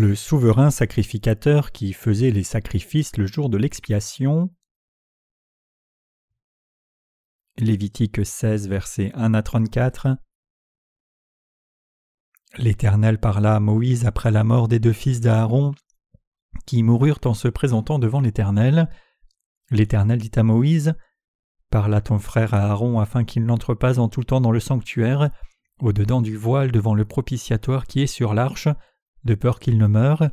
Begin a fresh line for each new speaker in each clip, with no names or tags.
Le souverain sacrificateur qui faisait les sacrifices le jour de l'expiation. Lévitique 16, versets 1 à 34. L'Éternel parla à Moïse après la mort des deux fils d'Aaron, qui moururent en se présentant devant l'Éternel. L'Éternel dit à Moïse Parle à ton frère Aaron afin qu'il n'entre pas en tout temps dans le sanctuaire, au-dedans du voile devant le propitiatoire qui est sur l'arche, de peur qu'il ne meure,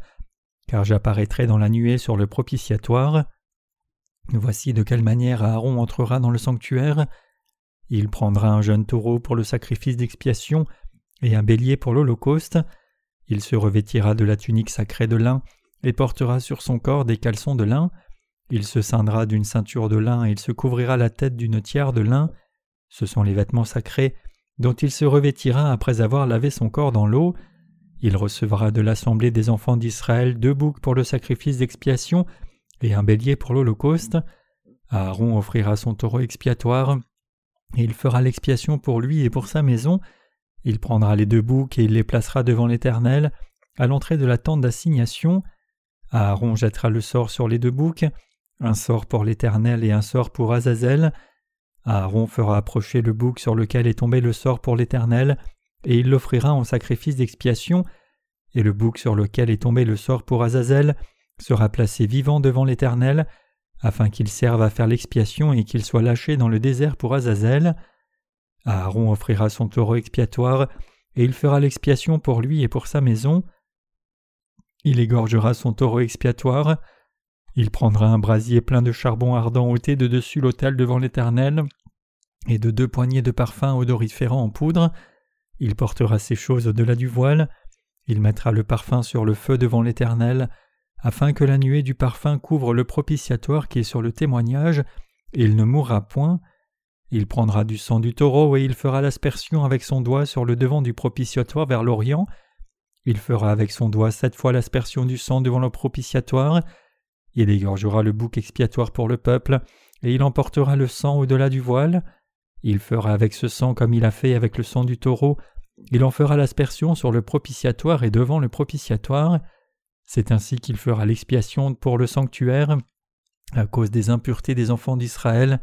car j'apparaîtrai dans la nuée sur le propitiatoire. Voici de quelle manière Aaron entrera dans le sanctuaire. Il prendra un jeune taureau pour le sacrifice d'expiation et un bélier pour l'Holocauste. Il se revêtira de la tunique sacrée de lin et portera sur son corps des caleçons de lin. Il se ceindra d'une ceinture de lin et il se couvrira la tête d'une tiare de lin. Ce sont les vêtements sacrés dont il se revêtira après avoir lavé son corps dans l'eau. Il recevra de l'assemblée des enfants d'Israël deux boucs pour le sacrifice d'expiation et un bélier pour l'Holocauste. Aaron offrira son taureau expiatoire, et il fera l'expiation pour lui et pour sa maison. Il prendra les deux boucs et il les placera devant l'Éternel, à l'entrée de la tente d'assignation. Aaron jettera le sort sur les deux boucs, un sort pour l'Éternel et un sort pour Azazel. Aaron fera approcher le bouc sur lequel est tombé le sort pour l'Éternel, et il l'offrira en sacrifice d'expiation, et le bouc sur lequel est tombé le sort pour Azazel sera placé vivant devant l'Éternel, afin qu'il serve à faire l'expiation et qu'il soit lâché dans le désert pour Azazel. Aaron offrira son taureau expiatoire, et il fera l'expiation pour lui et pour sa maison. Il égorgera son taureau expiatoire, il prendra un brasier plein de charbon ardent ôté de dessus l'autel devant l'Éternel, et de deux poignées de parfum odoriférant en poudre. Il portera ces choses au-delà du voile. Il mettra le parfum sur le feu devant l'Éternel, afin que la nuée du parfum couvre le propitiatoire qui est sur le témoignage, et il ne mourra point. Il prendra du sang du taureau et il fera l'aspersion avec son doigt sur le devant du propitiatoire vers l'Orient. Il fera avec son doigt sept fois l'aspersion du sang devant le propitiatoire, il égorgera le bouc expiatoire pour le peuple, et il emportera le sang au-delà du voile. Il fera avec ce sang comme il a fait avec le sang du taureau, il en fera l'aspersion sur le propitiatoire et devant le propitiatoire. C'est ainsi qu'il fera l'expiation pour le sanctuaire, à cause des impuretés des enfants d'Israël,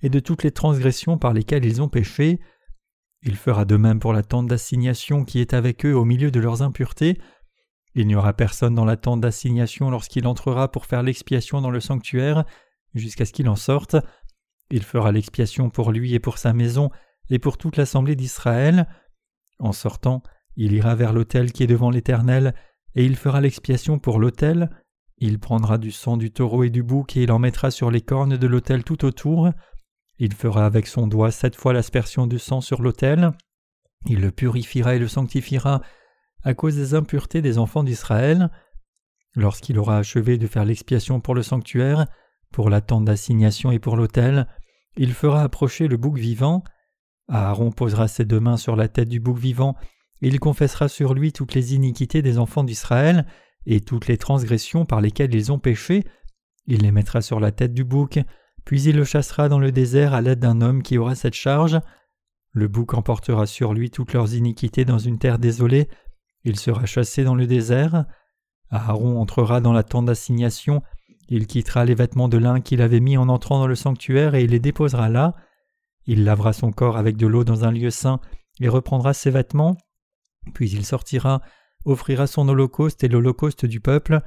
et de toutes les transgressions par lesquelles ils ont péché. Il fera de même pour la tente d'assignation qui est avec eux au milieu de leurs impuretés, il n'y aura personne dans la tente d'assignation lorsqu'il entrera pour faire l'expiation dans le sanctuaire, jusqu'à ce qu'il en sorte. Il fera l'expiation pour lui et pour sa maison, et pour toute l'assemblée d'Israël. En sortant, il ira vers l'autel qui est devant l'Éternel, et il fera l'expiation pour l'autel. Il prendra du sang du taureau et du bouc, et il en mettra sur les cornes de l'autel tout autour. Il fera avec son doigt sept fois l'aspersion du sang sur l'autel. Il le purifiera et le sanctifiera, à cause des impuretés des enfants d'Israël. Lorsqu'il aura achevé de faire l'expiation pour le sanctuaire, pour la tente d'assignation et pour l'autel, il fera approcher le bouc vivant. Aaron posera ses deux mains sur la tête du bouc vivant, il confessera sur lui toutes les iniquités des enfants d'Israël et toutes les transgressions par lesquelles ils ont péché. Il les mettra sur la tête du bouc, puis il le chassera dans le désert à l'aide d'un homme qui aura cette charge. Le bouc emportera sur lui toutes leurs iniquités dans une terre désolée, il sera chassé dans le désert. Aaron entrera dans la tente d'assignation. Il quittera les vêtements de lin qu'il avait mis en entrant dans le sanctuaire et il les déposera là. Il lavera son corps avec de l'eau dans un lieu saint et reprendra ses vêtements. Puis il sortira, offrira son holocauste et l'holocauste du peuple,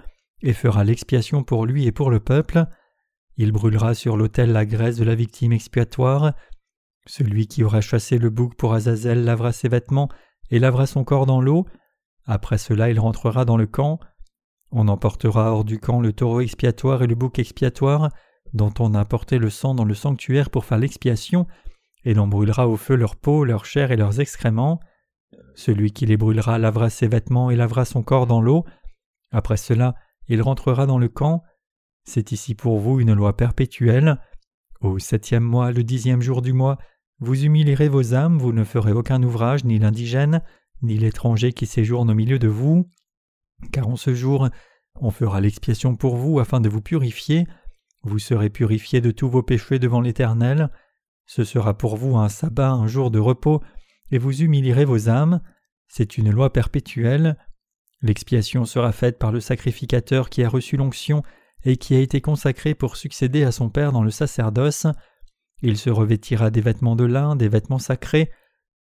et fera l'expiation pour lui et pour le peuple. Il brûlera sur l'autel la graisse de la victime expiatoire. Celui qui aura chassé le bouc pour Azazel lavera ses vêtements et lavera son corps dans l'eau. Après cela, il rentrera dans le camp. On emportera hors du camp le taureau expiatoire et le bouc expiatoire, dont on a porté le sang dans le sanctuaire pour faire l'expiation, et l'on brûlera au feu leur peau, leur chair et leurs excréments. Celui qui les brûlera lavera ses vêtements et lavera son corps dans l'eau. Après cela, il rentrera dans le camp. C'est ici pour vous une loi perpétuelle. Au septième mois, le dixième jour du mois, vous humilierez vos âmes, vous ne ferez aucun ouvrage, ni l'indigène, ni l'étranger qui séjourne au milieu de vous, car en ce jour on fera l'expiation pour vous afin de vous purifier, vous serez purifiés de tous vos péchés devant l'Éternel, ce sera pour vous un sabbat, un jour de repos, et vous humilierez vos âmes, c'est une loi perpétuelle. L'expiation sera faite par le sacrificateur qui a reçu l'onction et qui a été consacré pour succéder à son Père dans le sacerdoce. Il se revêtira des vêtements de lin, des vêtements sacrés.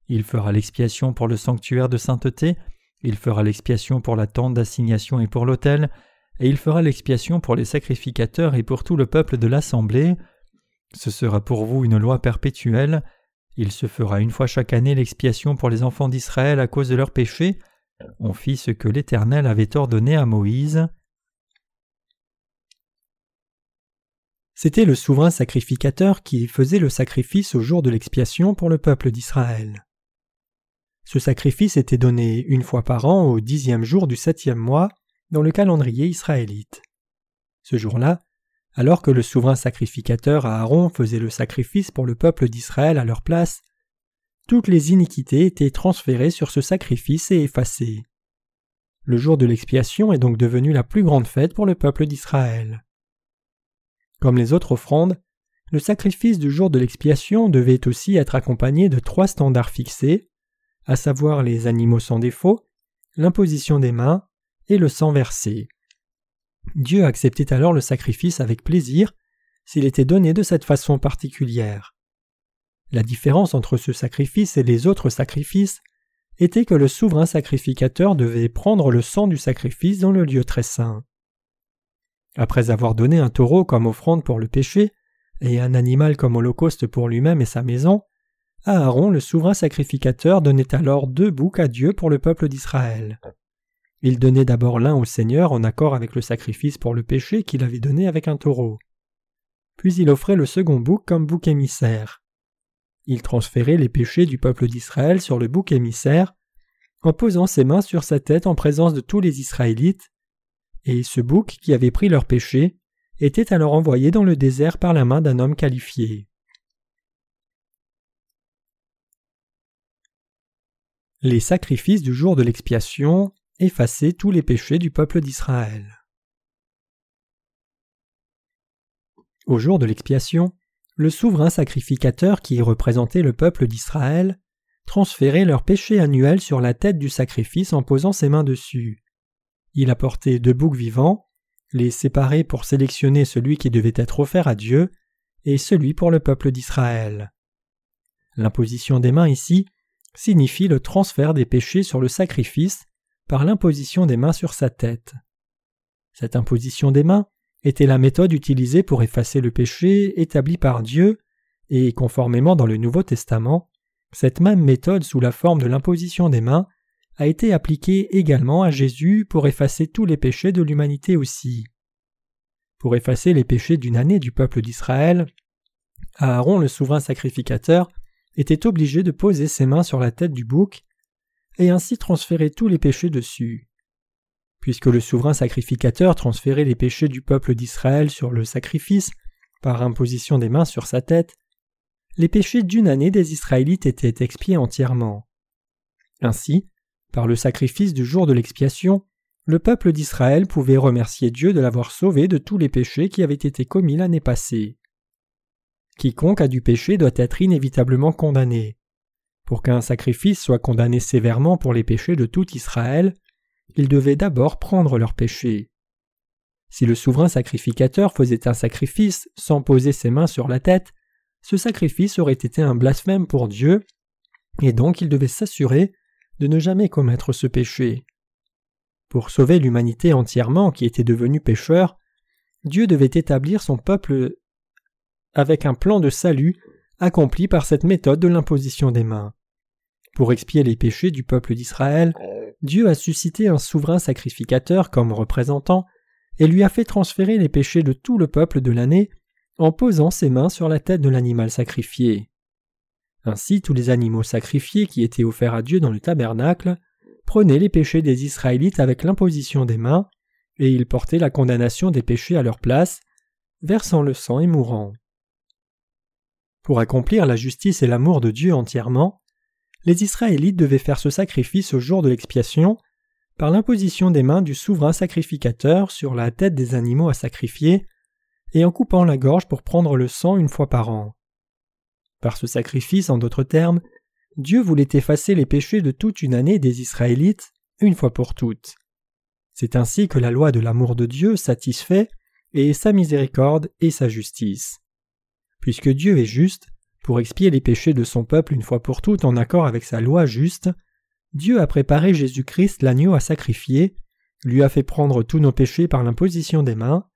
Il fera l'expiation pour le sanctuaire de sainteté. Il fera l'expiation pour la tente d'assignation et pour l'autel. Et il fera l'expiation pour les sacrificateurs et pour tout le peuple de l'assemblée. Ce sera pour vous une loi perpétuelle. Il se fera une fois chaque année l'expiation pour les enfants d'Israël à cause de leurs péchés. On fit ce que l'Éternel avait ordonné à Moïse.
C'était le souverain sacrificateur qui faisait le sacrifice au jour de l'expiation pour le peuple d'Israël. Ce sacrifice était donné une fois par an au dixième jour du septième mois dans le calendrier israélite. Ce jour-là, alors que le souverain sacrificateur Aaron faisait le sacrifice pour le peuple d'Israël à leur place, toutes les iniquités étaient transférées sur ce sacrifice et effacées. Le jour de l'expiation est donc devenu la plus grande fête pour le peuple d'Israël. Comme les autres offrandes, le sacrifice du jour de l'expiation devait aussi être accompagné de trois standards fixés, à savoir les animaux sans défaut, l'imposition des mains et le sang versé. Dieu acceptait alors le sacrifice avec plaisir s'il était donné de cette façon particulière. La différence entre ce sacrifice et les autres sacrifices était que le souverain sacrificateur devait prendre le sang du sacrifice dans le lieu très saint. Après avoir donné un taureau comme offrande pour le péché, et un animal comme holocauste pour lui-même et sa maison, Aaron, le souverain sacrificateur, donnait alors deux boucs à Dieu pour le peuple d'Israël. Il donnait d'abord l'un au Seigneur en accord avec le sacrifice pour le péché qu'il avait donné avec un taureau. Puis il offrait le second bouc comme bouc émissaire. Il transférait les péchés du peuple d'Israël sur le bouc émissaire en posant ses mains sur sa tête en présence de tous les Israélites, et ce bouc qui avait pris leurs péchés était alors envoyé dans le désert par la main d'un homme qualifié. Les sacrifices du jour de l'expiation effaçaient tous les péchés du peuple d'Israël. Au jour de l'expiation, le souverain sacrificateur qui représentait le peuple d'Israël transférait leurs péchés annuels sur la tête du sacrifice en posant ses mains dessus. Il apportait deux boucs vivants, les séparait pour sélectionner celui qui devait être offert à Dieu et celui pour le peuple d'Israël. L'imposition des mains ici signifie le transfert des péchés sur le sacrifice par l'imposition des mains sur sa tête. Cette imposition des mains était la méthode utilisée pour effacer le péché établi par Dieu, et conformément dans le Nouveau Testament, cette même méthode sous la forme de l'imposition des mains a été appliquée également à Jésus pour effacer tous les péchés de l'humanité aussi. Pour effacer les péchés d'une année du peuple d'Israël, Aaron le souverain sacrificateur était obligé de poser ses mains sur la tête du bouc et ainsi transférer tous les péchés dessus. Puisque le souverain sacrificateur transférait les péchés du peuple d'Israël sur le sacrifice par imposition des mains sur sa tête, les péchés d'une année des Israélites étaient expiés entièrement. Ainsi, par le sacrifice du jour de l'expiation, le peuple d'Israël pouvait remercier Dieu de l'avoir sauvé de tous les péchés qui avaient été commis l'année passée. Quiconque a du péché doit être inévitablement condamné. Pour qu'un sacrifice soit condamné sévèrement pour les péchés de tout Israël, il devait d'abord prendre leurs péchés. Si le souverain sacrificateur faisait un sacrifice sans poser ses mains sur la tête, ce sacrifice aurait été un blasphème pour Dieu, et donc il devait s'assurer de ne jamais commettre ce péché. Pour sauver l'humanité entièrement qui était devenue pécheur, Dieu devait établir son peuple avec un plan de salut accompli par cette méthode de l'imposition des mains. Pour expier les péchés du peuple d'Israël, Dieu a suscité un souverain sacrificateur comme représentant et lui a fait transférer les péchés de tout le peuple de l'année en posant ses mains sur la tête de l'animal sacrifié. Ainsi tous les animaux sacrifiés qui étaient offerts à Dieu dans le tabernacle prenaient les péchés des Israélites avec l'imposition des mains, et ils portaient la condamnation des péchés à leur place, versant le sang et mourant. Pour accomplir la justice et l'amour de Dieu entièrement, les Israélites devaient faire ce sacrifice au jour de l'expiation par l'imposition des mains du souverain sacrificateur sur la tête des animaux à sacrifier et en coupant la gorge pour prendre le sang une fois par an. Par ce sacrifice, en d'autres termes, Dieu voulait effacer les péchés de toute une année des Israélites une fois pour toutes. C'est ainsi que la loi de l'amour de Dieu satisfait et sa miséricorde et sa justice. Puisque Dieu est juste, pour expier les péchés de son peuple une fois pour toutes en accord avec sa loi juste, Dieu a préparé Jésus-Christ l'agneau à sacrifier, lui a fait prendre tous nos péchés par l'imposition des mains,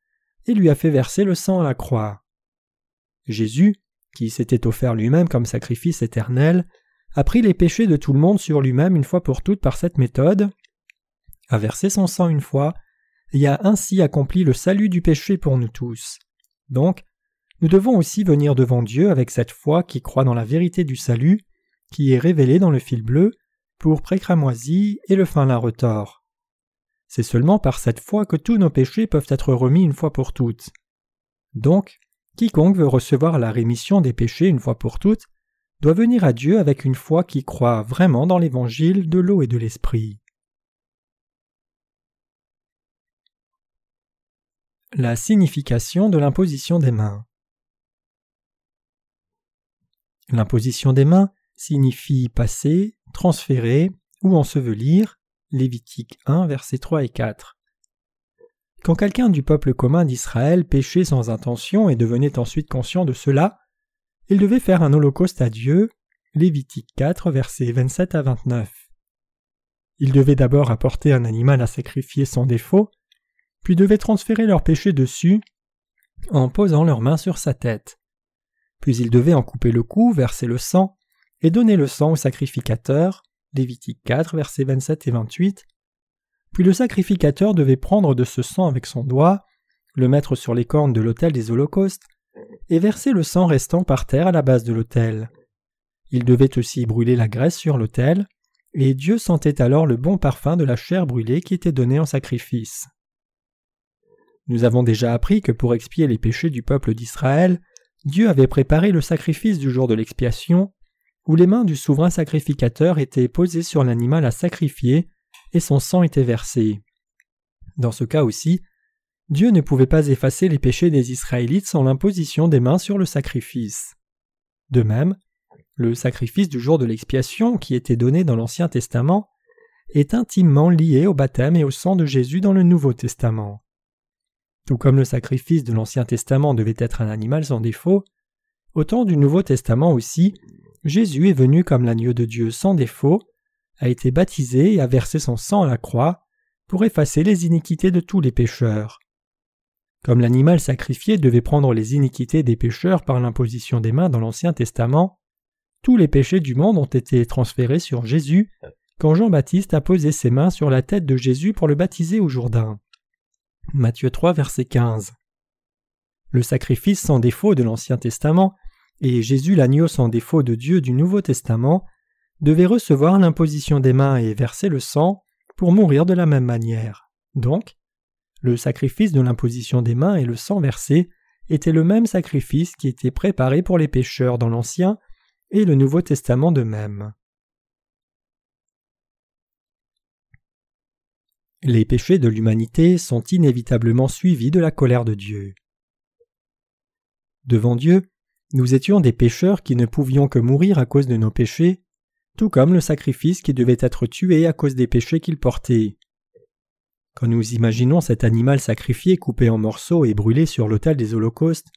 et lui a fait verser le sang à la croix. Jésus, qui s'était offert lui-même comme sacrifice éternel, a pris les péchés de tout le monde sur lui-même une fois pour toutes par cette méthode, a versé son sang une fois, et a ainsi accompli le salut du péché pour nous tous. Donc, nous devons aussi venir devant Dieu avec cette foi qui croit dans la vérité du salut, qui est révélée dans le fil bleu, pour pré-cramoisi et le fin lin retors. C'est seulement par cette foi que tous nos péchés peuvent être remis une fois pour toutes. Donc, quiconque veut recevoir la rémission des péchés une fois pour toutes doit venir à Dieu avec une foi qui croit vraiment dans l'évangile de l'eau et de l'esprit. La signification de l'imposition des mains. L'imposition des mains signifie passer, transférer ou ensevelir. Lévitique 1, versets 3 et 4. Quand quelqu'un du peuple commun d'Israël péchait sans intention et devenait ensuite conscient de cela, il devait faire un holocauste à Dieu. Lévitique 4, versets 27 à 29. Il devait d'abord apporter un animal à sacrifier sans défaut, puis devaient transférer leur péché dessus en posant leurs mains sur sa tête. Puis ils devaient en couper le cou, verser le sang, et donner le sang au sacrificateur. Lévitique 4, versets 27 et 28. Puis le sacrificateur devait prendre de ce sang avec son doigt, le mettre sur les cornes de l'autel des holocaustes, et verser le sang restant par terre à la base de l'autel. Il devait aussi brûler la graisse sur l'autel, et Dieu sentait alors le bon parfum de la chair brûlée qui était donnée en sacrifice. Nous avons déjà appris que pour expier les péchés du peuple d'Israël, Dieu avait préparé le sacrifice du jour de l'expiation, où les mains du souverain sacrificateur étaient posées sur l'animal à sacrifier et son sang était versé. Dans ce cas aussi, Dieu ne pouvait pas effacer les péchés des Israélites sans l'imposition des mains sur le sacrifice. De même, le sacrifice du jour de l'expiation qui était donné dans l'Ancien Testament est intimement lié au baptême et au sang de Jésus dans le Nouveau Testament. Tout comme le sacrifice de l'Ancien Testament devait être un animal sans défaut, au temps du Nouveau Testament aussi, Jésus est venu comme l'agneau de Dieu sans défaut, a été baptisé et a versé son sang à la croix pour effacer les iniquités de tous les pécheurs. Comme l'animal sacrifié devait prendre les iniquités des pécheurs par l'imposition des mains dans l'Ancien Testament, tous les péchés du monde ont été transférés sur Jésus quand Jean-Baptiste a posé ses mains sur la tête de Jésus pour le baptiser au Jourdain. Matthieu 3, verset 15. Le sacrifice sans défaut de l'Ancien Testament et Jésus l'agneau sans défaut de Dieu du Nouveau Testament devaient recevoir l'imposition des mains et verser le sang pour mourir de la même manière. Donc, le sacrifice de l'imposition des mains et le sang versé étaient le même sacrifice qui était préparé pour les pécheurs dans l'Ancien et le Nouveau Testament de même. Les péchés de l'humanité sont inévitablement suivis de la colère de Dieu. Devant Dieu, nous étions des pécheurs qui ne pouvions que mourir à cause de nos péchés, tout comme le sacrifice qui devait être tué à cause des péchés qu'il portait. Quand nous imaginons cet animal sacrifié coupé en morceaux et brûlé sur l'autel des holocaustes,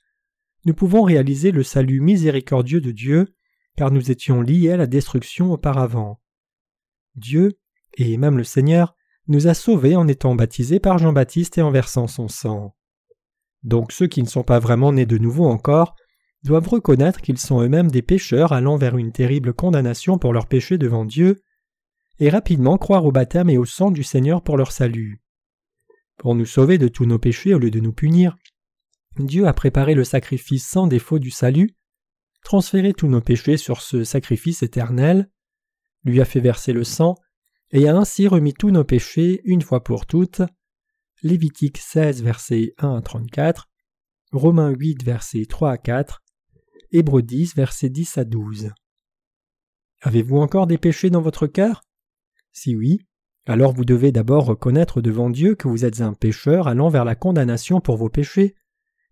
nous pouvons réaliser le salut miséricordieux de Dieu, car nous étions liés à la destruction auparavant. Dieu, et même le Seigneur, nous a sauvés en étant baptisés par Jean-Baptiste et en versant son sang. Donc ceux qui ne sont pas vraiment nés de nouveau encore doivent reconnaître qu'ils sont eux-mêmes des pécheurs allant vers une terrible condamnation pour leurs péchés devant Dieu, et rapidement croire au baptême et au sang du Seigneur pour leur salut. Pour nous sauver de tous nos péchés au lieu de nous punir, Dieu a préparé le sacrifice sans défaut du salut, transféré tous nos péchés sur ce sacrifice éternel, lui a fait verser le sang, et a ainsi remis tous nos péchés une fois pour toutes. Lévitique 16, versets 1 à 34, Romains 8, versets 3 à 4, Hébreux 10, versets 10 à 12. Avez-vous encore des péchés dans votre cœur? Si oui, alors vous devez d'abord reconnaître devant Dieu que vous êtes un pécheur allant vers la condamnation pour vos péchés,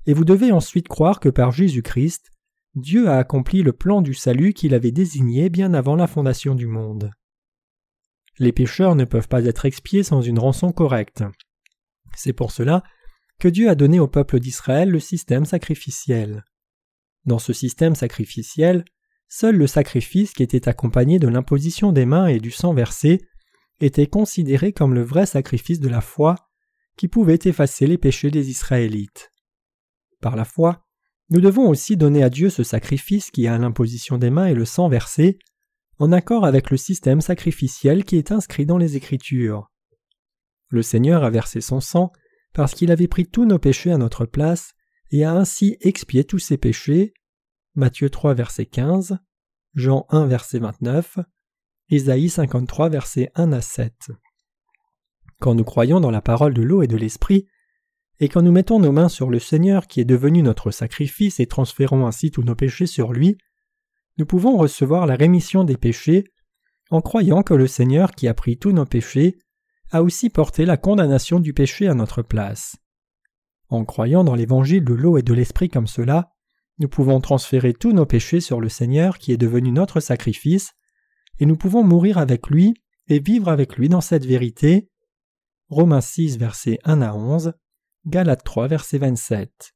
et vous devez ensuite croire que par Jésus-Christ, Dieu a accompli le plan du salut qu'il avait désigné bien avant la fondation du monde. Les pécheurs ne peuvent pas être expiés sans une rançon correcte. C'est pour cela que Dieu a donné au peuple d'Israël le système sacrificiel. Dans ce système sacrificiel, seul le sacrifice qui était accompagné de l'imposition des mains et du sang versé était considéré comme le vrai sacrifice de la foi qui pouvait effacer les péchés des Israélites. Par la foi, nous devons aussi donner à Dieu ce sacrifice qui a l'imposition des mains et le sang versé, en accord avec le système sacrificiel qui est inscrit dans les Écritures. Le Seigneur a versé son sang parce qu'il avait pris tous nos péchés à notre place et a ainsi expié tous ses péchés. Matthieu 3 verset 15, Jean 1 verset 29, Ésaïe 53 verset 1 à 7. Quand nous croyons dans la parole de l'eau et de l'esprit, et quand nous mettons nos mains sur le Seigneur qui est devenu notre sacrifice et transférons ainsi tous nos péchés sur lui, nous pouvons recevoir la rémission des péchés en croyant que le Seigneur qui a pris tous nos péchés a aussi porté la condamnation du péché à notre place. En croyant dans l'évangile de l'eau et de l'esprit comme cela, nous pouvons transférer tous nos péchés sur le Seigneur qui est devenu notre sacrifice, et nous pouvons mourir avec lui et vivre avec lui dans cette vérité. Romains 6 versets 1 à 11, Galates 3 verset 27.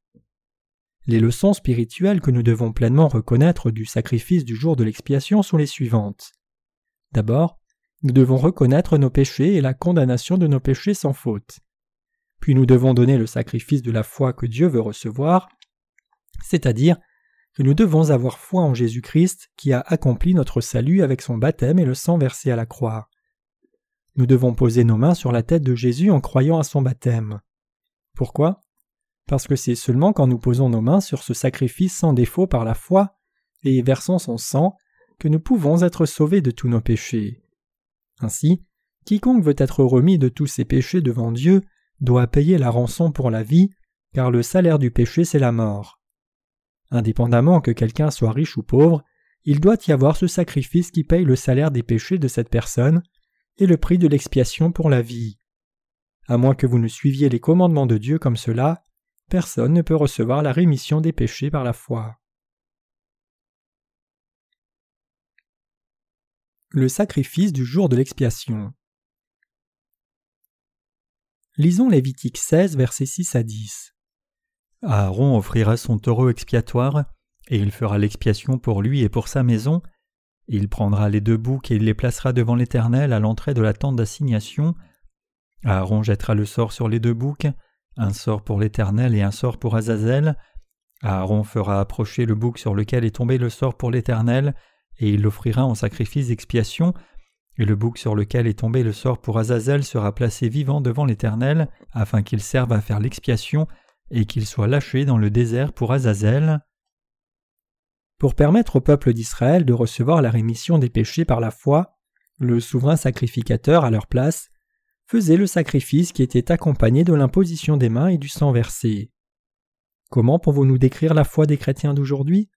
Les leçons spirituelles que nous devons pleinement reconnaître du sacrifice du jour de l'expiation sont les suivantes. D'abord, nous devons reconnaître nos péchés et la condamnation de nos péchés sans faute. Puis nous devons donner le sacrifice de la foi que Dieu veut recevoir, c'est-à-dire que nous devons avoir foi en Jésus-Christ qui a accompli notre salut avec son baptême et le sang versé à la croix. Nous devons poser nos mains sur la tête de Jésus en croyant à son baptême. Pourquoi? Parce que c'est seulement quand nous posons nos mains sur ce sacrifice sans défaut par la foi et versant son sang que nous pouvons être sauvés de tous nos péchés. Ainsi, quiconque veut être remis de tous ses péchés devant Dieu doit payer la rançon pour la vie, car le salaire du péché c'est la mort. Indépendamment que quelqu'un soit riche ou pauvre, il doit y avoir ce sacrifice qui paye le salaire des péchés de cette personne et le prix de l'expiation pour la vie. À moins que vous ne suiviez les commandements de Dieu comme cela, personne ne peut recevoir la rémission des péchés par la foi. Le sacrifice du jour de l'expiation. Lisons Lévitique 16, versets 6 à 10.
Aaron offrira son taureau expiatoire, et il fera l'expiation pour lui et pour sa maison. Il prendra les deux boucs et il les placera devant l'Éternel à l'entrée de la tente d'assignation. Aaron jettera le sort sur les deux boucs, un sort pour l'Éternel et un sort pour Azazel. Aaron fera approcher le bouc sur lequel est tombé le sort pour l'Éternel, et il l'offrira en sacrifice d'expiation, et le bouc sur lequel est tombé le sort pour Azazel sera placé vivant devant l'Éternel, afin qu'il serve à faire l'expiation, et qu'il soit lâché dans le désert pour Azazel.
Pour permettre au peuple d'Israël de recevoir la rémission des péchés par la foi, le souverain sacrificateur à leur place faisait le sacrifice qui était accompagné de l'imposition des mains et du sang versé. Comment pouvons-nous décrire la foi des chrétiens d'aujourd'hui?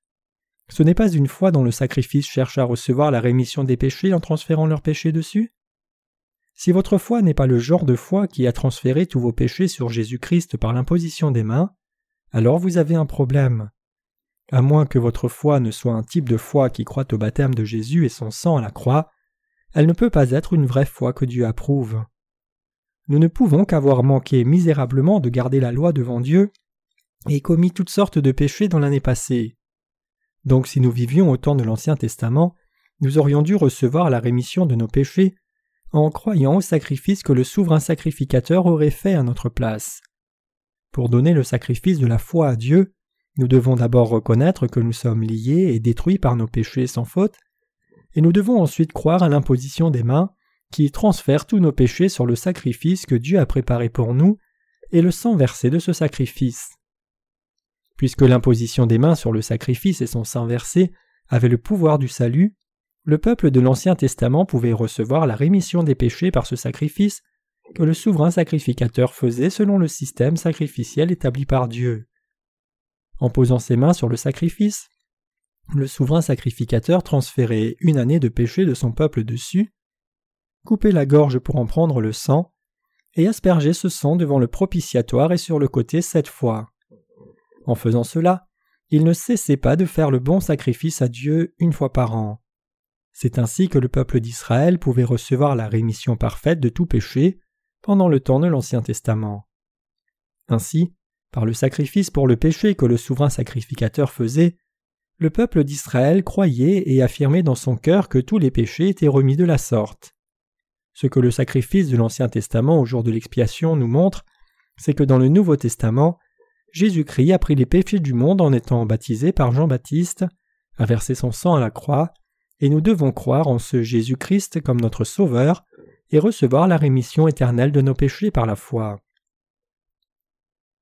Ce n'est pas une foi dont le sacrifice cherche à recevoir la rémission des péchés en transférant leurs péchés dessus? Si votre foi n'est pas le genre de foi qui a transféré tous vos péchés sur Jésus-Christ par l'imposition des mains, alors vous avez un problème. À moins que votre foi ne soit un type de foi qui croit au baptême de Jésus et son sang à la croix, elle ne peut pas être une vraie foi que Dieu approuve. Nous ne pouvons qu'avoir manqué misérablement de garder la loi devant Dieu et commis toutes sortes de péchés dans l'année passée. Donc si nous vivions au temps de l'Ancien Testament, nous aurions dû recevoir la rémission de nos péchés en croyant au sacrifice que le souverain sacrificateur aurait fait à notre place. Pour donner le sacrifice de la foi à Dieu, nous devons d'abord reconnaître que nous sommes liés et détruits par nos péchés sans faute, et nous devons ensuite croire à l'imposition des mains qui transfère tous nos péchés sur le sacrifice que Dieu a préparé pour nous et le sang versé de ce sacrifice. Puisque l'imposition des mains sur le sacrifice et son sang versé avaient le pouvoir du salut, le peuple de l'Ancien Testament pouvait recevoir la rémission des péchés par ce sacrifice que le souverain sacrificateur faisait selon le système sacrificiel établi par Dieu. En posant ses mains sur le sacrifice, le souverain sacrificateur transférait une année de péché de son peuple dessus, coupait la gorge pour en prendre le sang, et aspergeait ce sang devant le propitiatoire et sur le côté sept fois. En faisant cela, il ne cessait pas de faire le bon sacrifice à Dieu une fois par an. C'est ainsi que le peuple d'Israël pouvait recevoir la rémission parfaite de tout péché pendant le temps de l'Ancien Testament. Ainsi, par le sacrifice pour le péché que le souverain sacrificateur faisait, le peuple d'Israël croyait et affirmait dans son cœur que tous les péchés étaient remis de la sorte. Ce que le sacrifice de l'Ancien Testament au jour de l'expiation nous montre, c'est que dans le Nouveau Testament, Jésus-Christ a pris les péchés du monde en étant baptisé par Jean-Baptiste, a versé son sang à la croix, et nous devons croire en ce Jésus-Christ comme notre Sauveur et recevoir la rémission éternelle de nos péchés par la foi.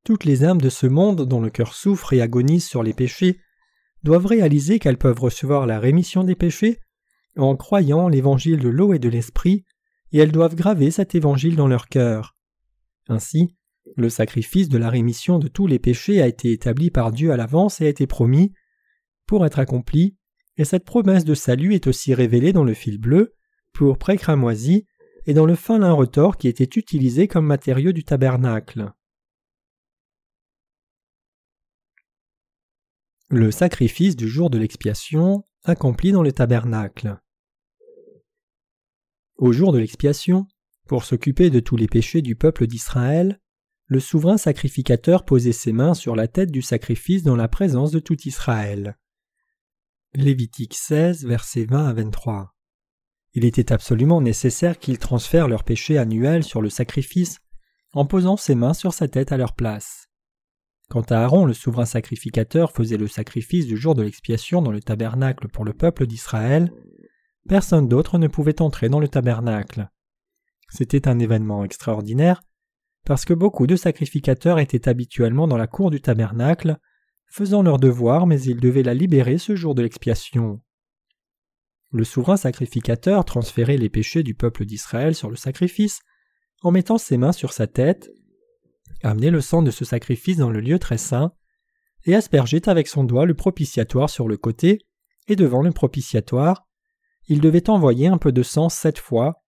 Toutes les âmes de ce monde dont le cœur souffre et agonise sur les péchés doivent réaliser qu'elles peuvent recevoir la rémission des péchés en croyant l'évangile de l'eau et de l'esprit, et elles doivent graver cet évangile dans leur cœur. Ainsi, le sacrifice de la rémission de tous les péchés a été établi par Dieu à l'avance et a été promis pour être accompli, et cette promesse de salut est aussi révélée dans le fil bleu, pour cramoisi, et dans le fin lin retors qui était utilisé comme matériau du tabernacle. Le sacrifice du jour de l'expiation accompli dans le tabernacle. Au jour de l'expiation, pour s'occuper de tous les péchés du peuple d'Israël, le souverain sacrificateur posait ses mains sur la tête du sacrifice dans la présence de tout Israël. Lévitique 16, versets 20 à 23. Il était absolument nécessaire qu'ils transfèrent leurs péchés annuels sur le sacrifice en posant ses mains sur sa tête à leur place. Quant à Aaron, le souverain sacrificateur faisait le sacrifice du jour de l'expiation dans le tabernacle pour le peuple d'Israël, personne d'autre ne pouvait entrer dans le tabernacle. C'était un événement extraordinaire, parce que beaucoup de sacrificateurs étaient habituellement dans la cour du tabernacle, faisant leur devoir, mais ils devaient la libérer ce jour de l'expiation. Le souverain sacrificateur transférait les péchés du peuple d'Israël sur le sacrifice en mettant ses mains sur sa tête amenait le sang de ce sacrifice dans le lieu très saint, et aspergeait avec son doigt le propitiatoire sur le côté, et devant le propitiatoire, il devait envoyer un peu de sang sept fois.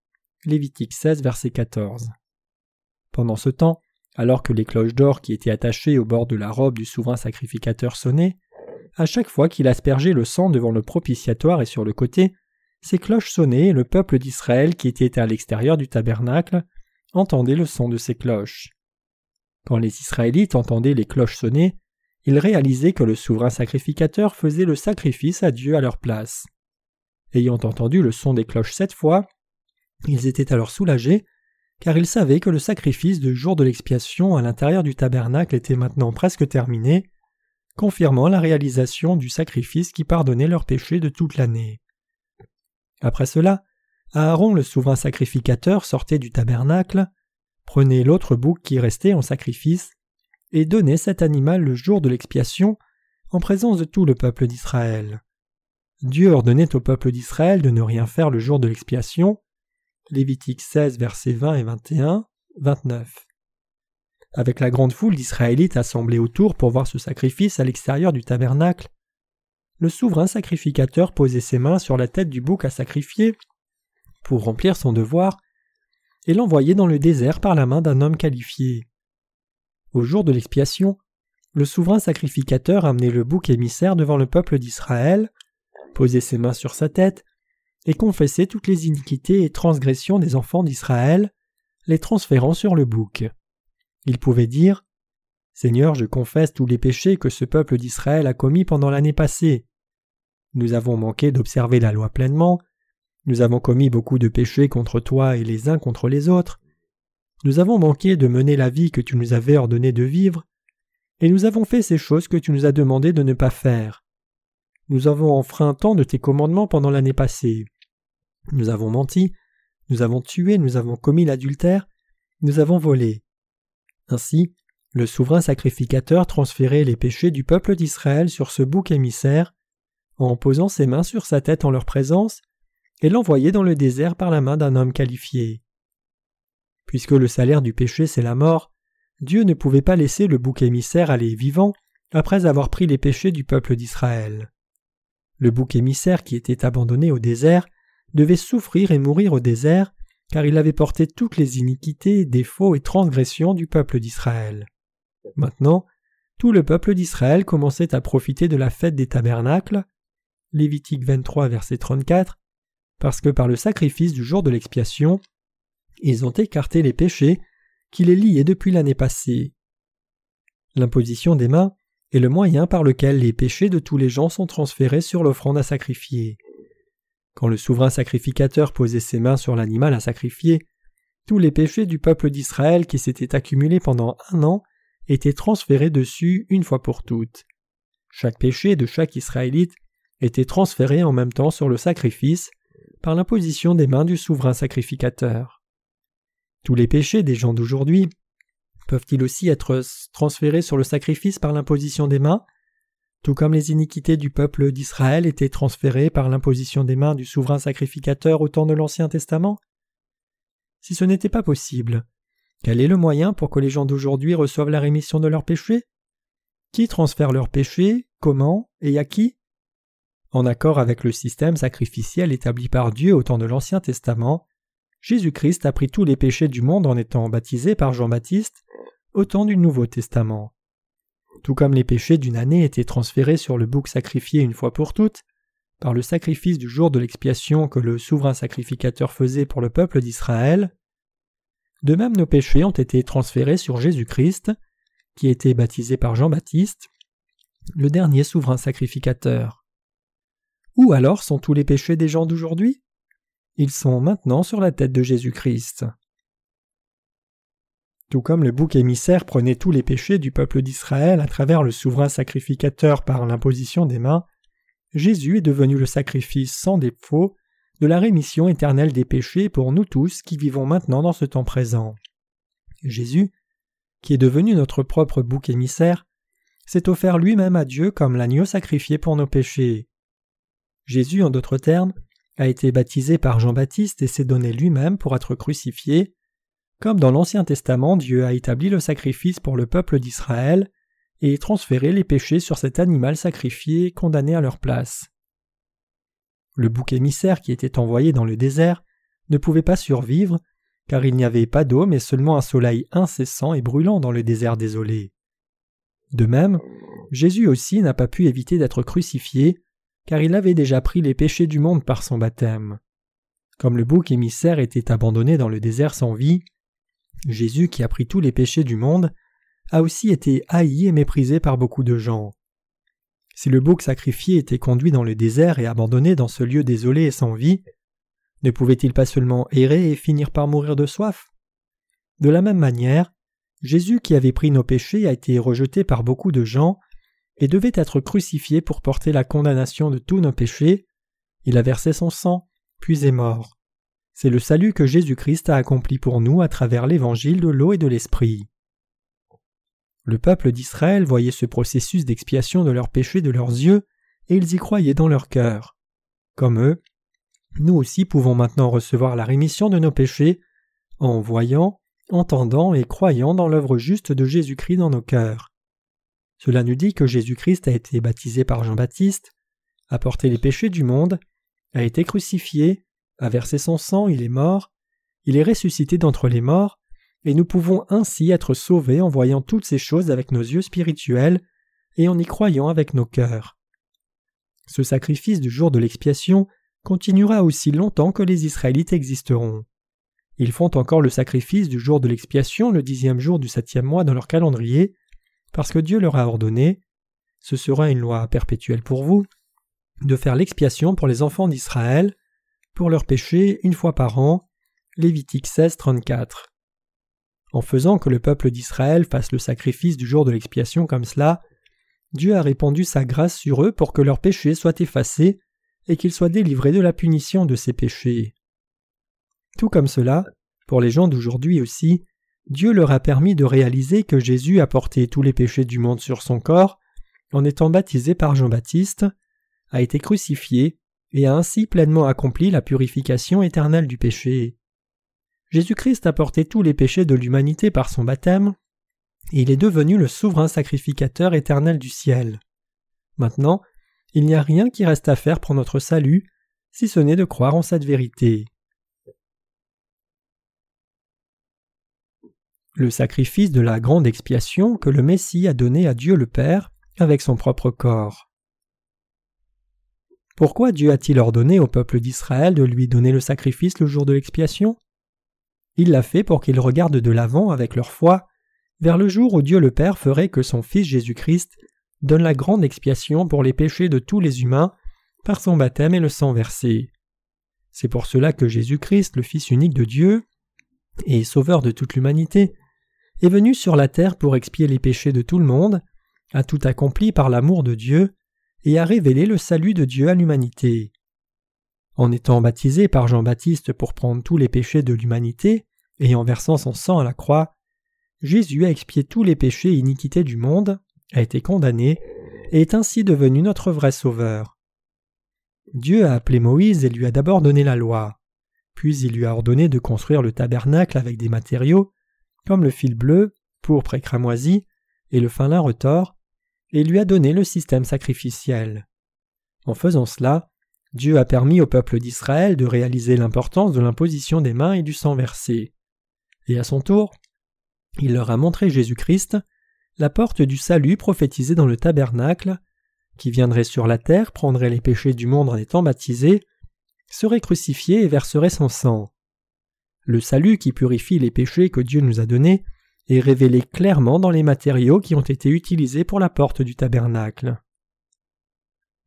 Lévitique 16, verset 14. Pendant ce temps, alors que les cloches d'or qui étaient attachées au bord de la robe du souverain sacrificateur sonnaient, à chaque fois qu'il aspergeait le sang devant le propitiatoire et sur le côté, ces cloches sonnaient et le peuple d'Israël qui était à l'extérieur du tabernacle entendait le son de ces cloches. Quand les Israélites entendaient les cloches sonner, ils réalisaient que le souverain sacrificateur faisait le sacrifice à Dieu à leur place. Ayant entendu le son des cloches sept fois, ils étaient alors soulagés, car ils savaient que le sacrifice de jour de l'expiation à l'intérieur du tabernacle était maintenant presque terminé, confirmant la réalisation du sacrifice qui pardonnait leurs péchés de toute l'année. Après cela, Aaron le souverain sacrificateur sortait du tabernacle, Prenez l'autre bouc qui restait en sacrifice, et donnez cet animal le jour de l'expiation, en présence de tout le peuple d'Israël. Dieu ordonnait au peuple d'Israël de ne rien faire le jour de l'expiation. Lévitique 16, versets 20 et 21, 29. Avec la grande foule d'Israélites assemblés autour pour voir ce sacrifice à l'extérieur du tabernacle, le souverain sacrificateur posait ses mains sur la tête du bouc à sacrifier pour remplir son devoir et l'envoyer dans le désert par la main d'un homme qualifié. Au jour de l'expiation, le souverain sacrificateur amenait le bouc émissaire devant le peuple d'Israël, posait ses mains sur sa tête, et confessait toutes les iniquités et transgressions des enfants d'Israël, les transférant sur le bouc. Il pouvait dire Seigneur, je confesse tous les péchés que ce peuple d'Israël a commis pendant l'année passée. Nous avons manqué d'observer la loi pleinement, nous avons commis beaucoup de péchés contre toi et les uns contre les autres. Nous avons manqué de mener la vie que tu nous avais ordonné de vivre, et nous avons fait ces choses que tu nous as demandé de ne pas faire. Nous avons enfreint tant de tes commandements pendant l'année passée. Nous avons menti, nous avons tué, nous avons commis l'adultère, nous avons volé. Ainsi, le souverain sacrificateur transférait les péchés du peuple d'Israël sur ce bouc émissaire, en posant ses mains sur sa tête en leur présence, et l'envoyer dans le désert par la main d'un homme qualifié. Puisque le salaire du péché c'est la mort, Dieu ne pouvait pas laisser le bouc émissaire aller vivant après avoir pris les péchés du peuple d'Israël. Le bouc émissaire qui était abandonné au désert devait souffrir et mourir au désert, car il avait porté toutes les iniquités, défauts et transgressions du peuple d'Israël. Maintenant, tout le peuple d'Israël commençait à profiter de la fête des tabernacles. Lévitique 23, verset 34, parce que par le sacrifice du jour de l'expiation, ils ont écarté les péchés qui les liaient depuis l'année passée. L'imposition des mains est le moyen par lequel les péchés de tous les gens sont transférés sur l'offrande à sacrifier. Quand le souverain sacrificateur posait ses mains sur l'animal à sacrifier, tous les péchés du peuple d'Israël qui s'étaient accumulés pendant un an étaient transférés dessus une fois pour toutes. Chaque péché de chaque Israélite était transféré en même temps sur le sacrifice par l'imposition des mains du souverain sacrificateur. Tous les péchés des gens d'aujourd'hui peuvent-ils aussi être transférés sur le sacrifice par l'imposition des mains? Tout comme les iniquités du peuple d'Israël étaient transférées par l'imposition des mains du souverain sacrificateur au temps de l'Ancien Testament? Si ce n'était pas possible, quel est le moyen pour que les gens d'aujourd'hui reçoivent la rémission de leurs péchés? Qui transfère leurs péchés, comment? Et à qui? En accord avec le système sacrificiel établi par Dieu au temps de l'Ancien Testament, Jésus-Christ a pris tous les péchés du monde en étant baptisé par Jean-Baptiste au du Nouveau Testament. Tout comme les péchés d'une année étaient transférés sur le bouc sacrifié une fois pour toutes, par le sacrifice du jour de l'expiation que le souverain sacrificateur faisait pour le peuple d'Israël, de même nos péchés ont été transférés sur Jésus-Christ, qui était baptisé par Jean-Baptiste, le dernier souverain sacrificateur. Où alors sont tous les péchés des gens d'aujourd'hui? Ils sont maintenant sur la tête de Jésus-Christ. Tout comme le bouc émissaire prenait tous les péchés du peuple d'Israël à travers le souverain sacrificateur par l'imposition des mains, Jésus est devenu le sacrifice sans défaut de la rémission éternelle des péchés pour nous tous qui vivons maintenant dans ce temps présent. Jésus qui est devenu notre propre bouc émissaire, s'est offert lui-même à Dieu comme l'agneau sacrifié pour nos péchés. Jésus, en d'autres termes, a été baptisé par Jean-Baptiste et s'est donné lui-même pour être crucifié, comme dans l'Ancien Testament Dieu a établi le sacrifice pour le peuple d'Israël et transféré les péchés sur cet animal sacrifié condamné à leur place. Le bouc émissaire qui était envoyé dans le désert ne pouvait pas survivre car il n'y avait pas d'eau mais seulement un soleil incessant et brûlant dans le désert désolé. De même, Jésus aussi n'a pas pu éviter d'être crucifié, car il avait déjà pris les péchés du monde par son baptême. Comme le bouc émissaire était abandonné dans le désert sans vie, Jésus, qui a pris tous les péchés du monde, a aussi été haï et méprisé par beaucoup de gens. Si le bouc sacrifié était conduit dans le désert et abandonné dans ce lieu désolé et sans vie, ne pouvait-il pas seulement errer et finir par mourir de soif? De la même manière, Jésus qui avait pris nos péchés a été rejeté par beaucoup de gens et devait être crucifié pour porter la condamnation de tous nos péchés. Il a versé son sang, puis est mort. C'est le salut que Jésus-Christ a accompli pour nous à travers l'évangile de l'eau et de l'esprit. Le peuple d'Israël voyait ce processus d'expiation de leurs péchés de leurs yeux, et ils y croyaient dans leur cœur. Comme eux, nous aussi pouvons maintenant recevoir la rémission de nos péchés en voyant, entendant et croyant dans l'œuvre juste de Jésus-Christ dans nos cœurs. Cela nous dit que Jésus-Christ a été baptisé par Jean-Baptiste, a porté les péchés du monde, a été crucifié, a versé son sang, il est mort, il est ressuscité d'entre les morts, et nous pouvons ainsi être sauvés en voyant toutes ces choses avec nos yeux spirituels et en y croyant avec nos cœurs. Ce sacrifice du jour de l'expiation continuera aussi longtemps que les Israélites existeront. Ils font encore le sacrifice du jour de l'expiation, le dixième jour du septième mois dans leur calendrier, parce que Dieu leur a ordonné, ce sera une loi perpétuelle pour vous, de faire l'expiation pour les enfants d'Israël, pour leurs péchés une fois par an. Lévitique 16, 34. En faisant que le peuple d'Israël fasse le sacrifice du jour de l'expiation comme cela, Dieu a répandu sa grâce sur eux pour que leurs péchés soient effacés et qu'ils soient délivrés de la punition de ses péchés. Tout comme cela, pour les gens d'aujourd'hui aussi, Dieu leur a permis de réaliser que Jésus a porté tous les péchés du monde sur son corps, en étant baptisé par Jean-Baptiste, a été crucifié et a ainsi pleinement accompli la purification éternelle du péché. Jésus-Christ a porté tous les péchés de l'humanité par son baptême, et il est devenu le souverain sacrificateur éternel du ciel. Maintenant, il n'y a rien qui reste à faire pour notre salut, si ce n'est de croire en cette vérité. Le sacrifice de la grande expiation que le Messie a donné à Dieu le Père avec son propre corps. Pourquoi Dieu a-t-il ordonné au peuple d'Israël de lui donner le sacrifice le jour de l'expiation? Il l'a fait pour qu'ils regardent de l'avant avec leur foi vers le jour où Dieu le Père ferait que son Fils Jésus-Christ donne la grande expiation pour les péchés de tous les humains par son baptême et le sang versé. C'est pour cela que Jésus-Christ, le Fils unique de Dieu, et Sauveur de toute l'humanité, est venu sur la terre pour expier les péchés de tout le monde, a tout accompli par l'amour de Dieu, et a révélé le salut de Dieu à l'humanité. En étant baptisé par Jean-Baptiste pour prendre tous les péchés de l'humanité, et en versant son sang à la croix, Jésus a expié tous les péchés et iniquités du monde, a été condamné, et est ainsi devenu notre vrai Sauveur. Dieu a appelé Moïse et lui a d'abord donné la loi. Puis il lui a ordonné de construire le tabernacle avec des matériaux, comme le fil bleu, pourpre et cramoisi, et le fin lin retors, et lui a donné le système sacrificiel. En faisant cela, Dieu a permis au peuple d'Israël de réaliser l'importance de l'imposition des mains et du sang versé. Et à son tour, il leur a montré Jésus-Christ, la porte du salut prophétisée dans le tabernacle, qui viendrait sur la terre, prendrait les péchés du monde en étant baptisé, serait crucifié et verserait son sang. Le salut qui purifie les péchés que Dieu nous a donnés est révélé clairement dans les matériaux qui ont été utilisés pour la porte du tabernacle.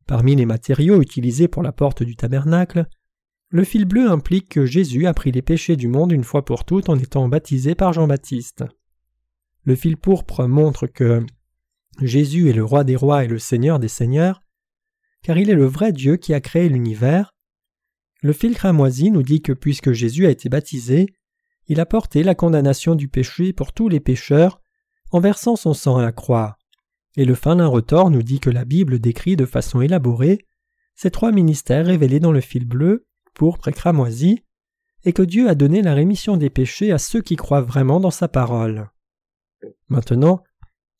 Parmi les matériaux utilisés pour la porte du tabernacle, le fil bleu implique que Jésus a pris les péchés du monde une fois pour toutes en étant baptisé par Jean-Baptiste. Le fil pourpre montre que Jésus est le roi des rois et le seigneur des seigneurs, car il est le vrai Dieu qui a créé l'univers. Le fil cramoisi nous dit que puisque Jésus a été baptisé, il a porté la condamnation du péché pour tous les pécheurs en versant son sang à la croix. Et le fin lin retors nous dit que la Bible décrit de façon élaborée ces trois ministères révélés dans le fil bleu, pourpre et cramoisi, et que Dieu a donné la rémission des péchés à ceux qui croient vraiment dans sa parole. Maintenant,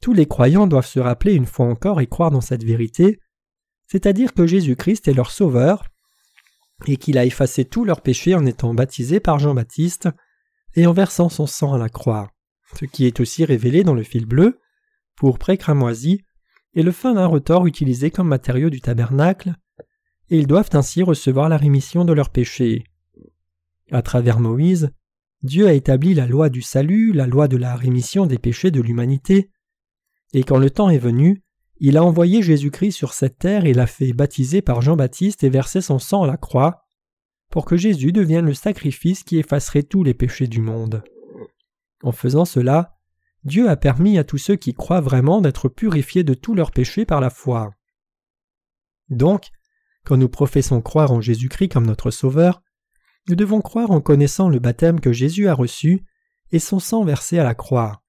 tous les croyants doivent se rappeler une fois encore et croire dans cette vérité, c'est-à-dire que Jésus-Christ est leur Sauveur, et qu'il a effacé tous leurs péchés en étant baptisé par Jean-Baptiste et en versant son sang à la croix, ce qui est aussi révélé dans le fil bleu, pour cramoisi, et le fin d'un retors utilisé comme matériau du tabernacle, et ils doivent ainsi recevoir la rémission de leurs péchés. À travers Moïse, Dieu a établi la loi du salut, la loi de la rémission des péchés de l'humanité, et quand le temps est venu, il a envoyé Jésus-Christ sur cette terre et l'a fait baptiser par Jean-Baptiste et verser son sang à la croix, pour que Jésus devienne le sacrifice qui effacerait tous les péchés du monde. En faisant cela, Dieu a permis à tous ceux qui croient vraiment d'être purifiés de tous leurs péchés par la foi. Donc, quand nous professons croire en Jésus-Christ comme notre Sauveur, nous devons croire en connaissant le baptême que Jésus a reçu et son sang versé à la croix.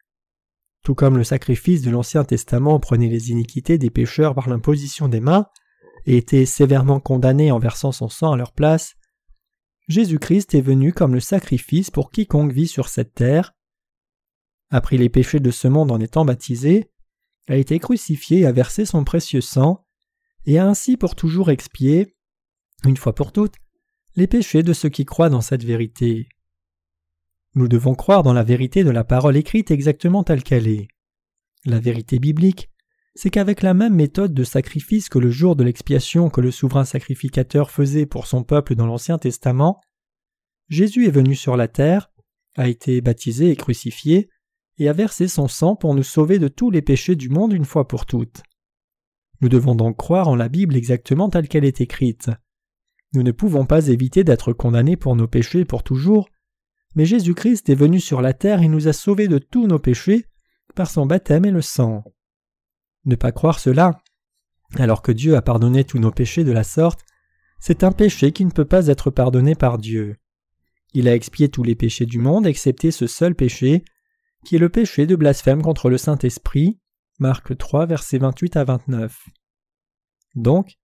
Tout comme le sacrifice de l'Ancien Testament prenait les iniquités des pécheurs par l'imposition des mains et était sévèrement condamné en versant son sang à leur place, Jésus-Christ est venu comme le sacrifice pour quiconque vit sur cette terre, a pris les péchés de ce monde en étant baptisé, a été crucifié et a versé son précieux sang, et a ainsi pour toujours expié, une fois pour toutes, les péchés de ceux qui croient dans cette vérité. Nous devons croire dans la vérité de la parole écrite exactement telle qu'elle est. La vérité biblique, c'est qu'avec la même méthode de sacrifice que le jour de l'expiation que le souverain sacrificateur faisait pour son peuple dans l'Ancien Testament, Jésus est venu sur la terre, a été baptisé et crucifié, et a versé son sang pour nous sauver de tous les péchés du monde une fois pour toutes. Nous devons donc croire en la Bible exactement telle qu'elle est écrite. Nous ne pouvons pas éviter d'être condamnés pour nos péchés pour toujours, mais Jésus-Christ est venu sur la terre et nous a sauvés de tous nos péchés par son baptême et le sang. Ne pas croire cela, alors que Dieu a pardonné tous nos péchés de la sorte, c'est un péché qui ne peut pas être pardonné par Dieu. Il a expié tous les péchés du monde excepté ce seul péché, qui est le péché de blasphème contre le Saint-Esprit. Marc 3, versets 28 à 29. Donc,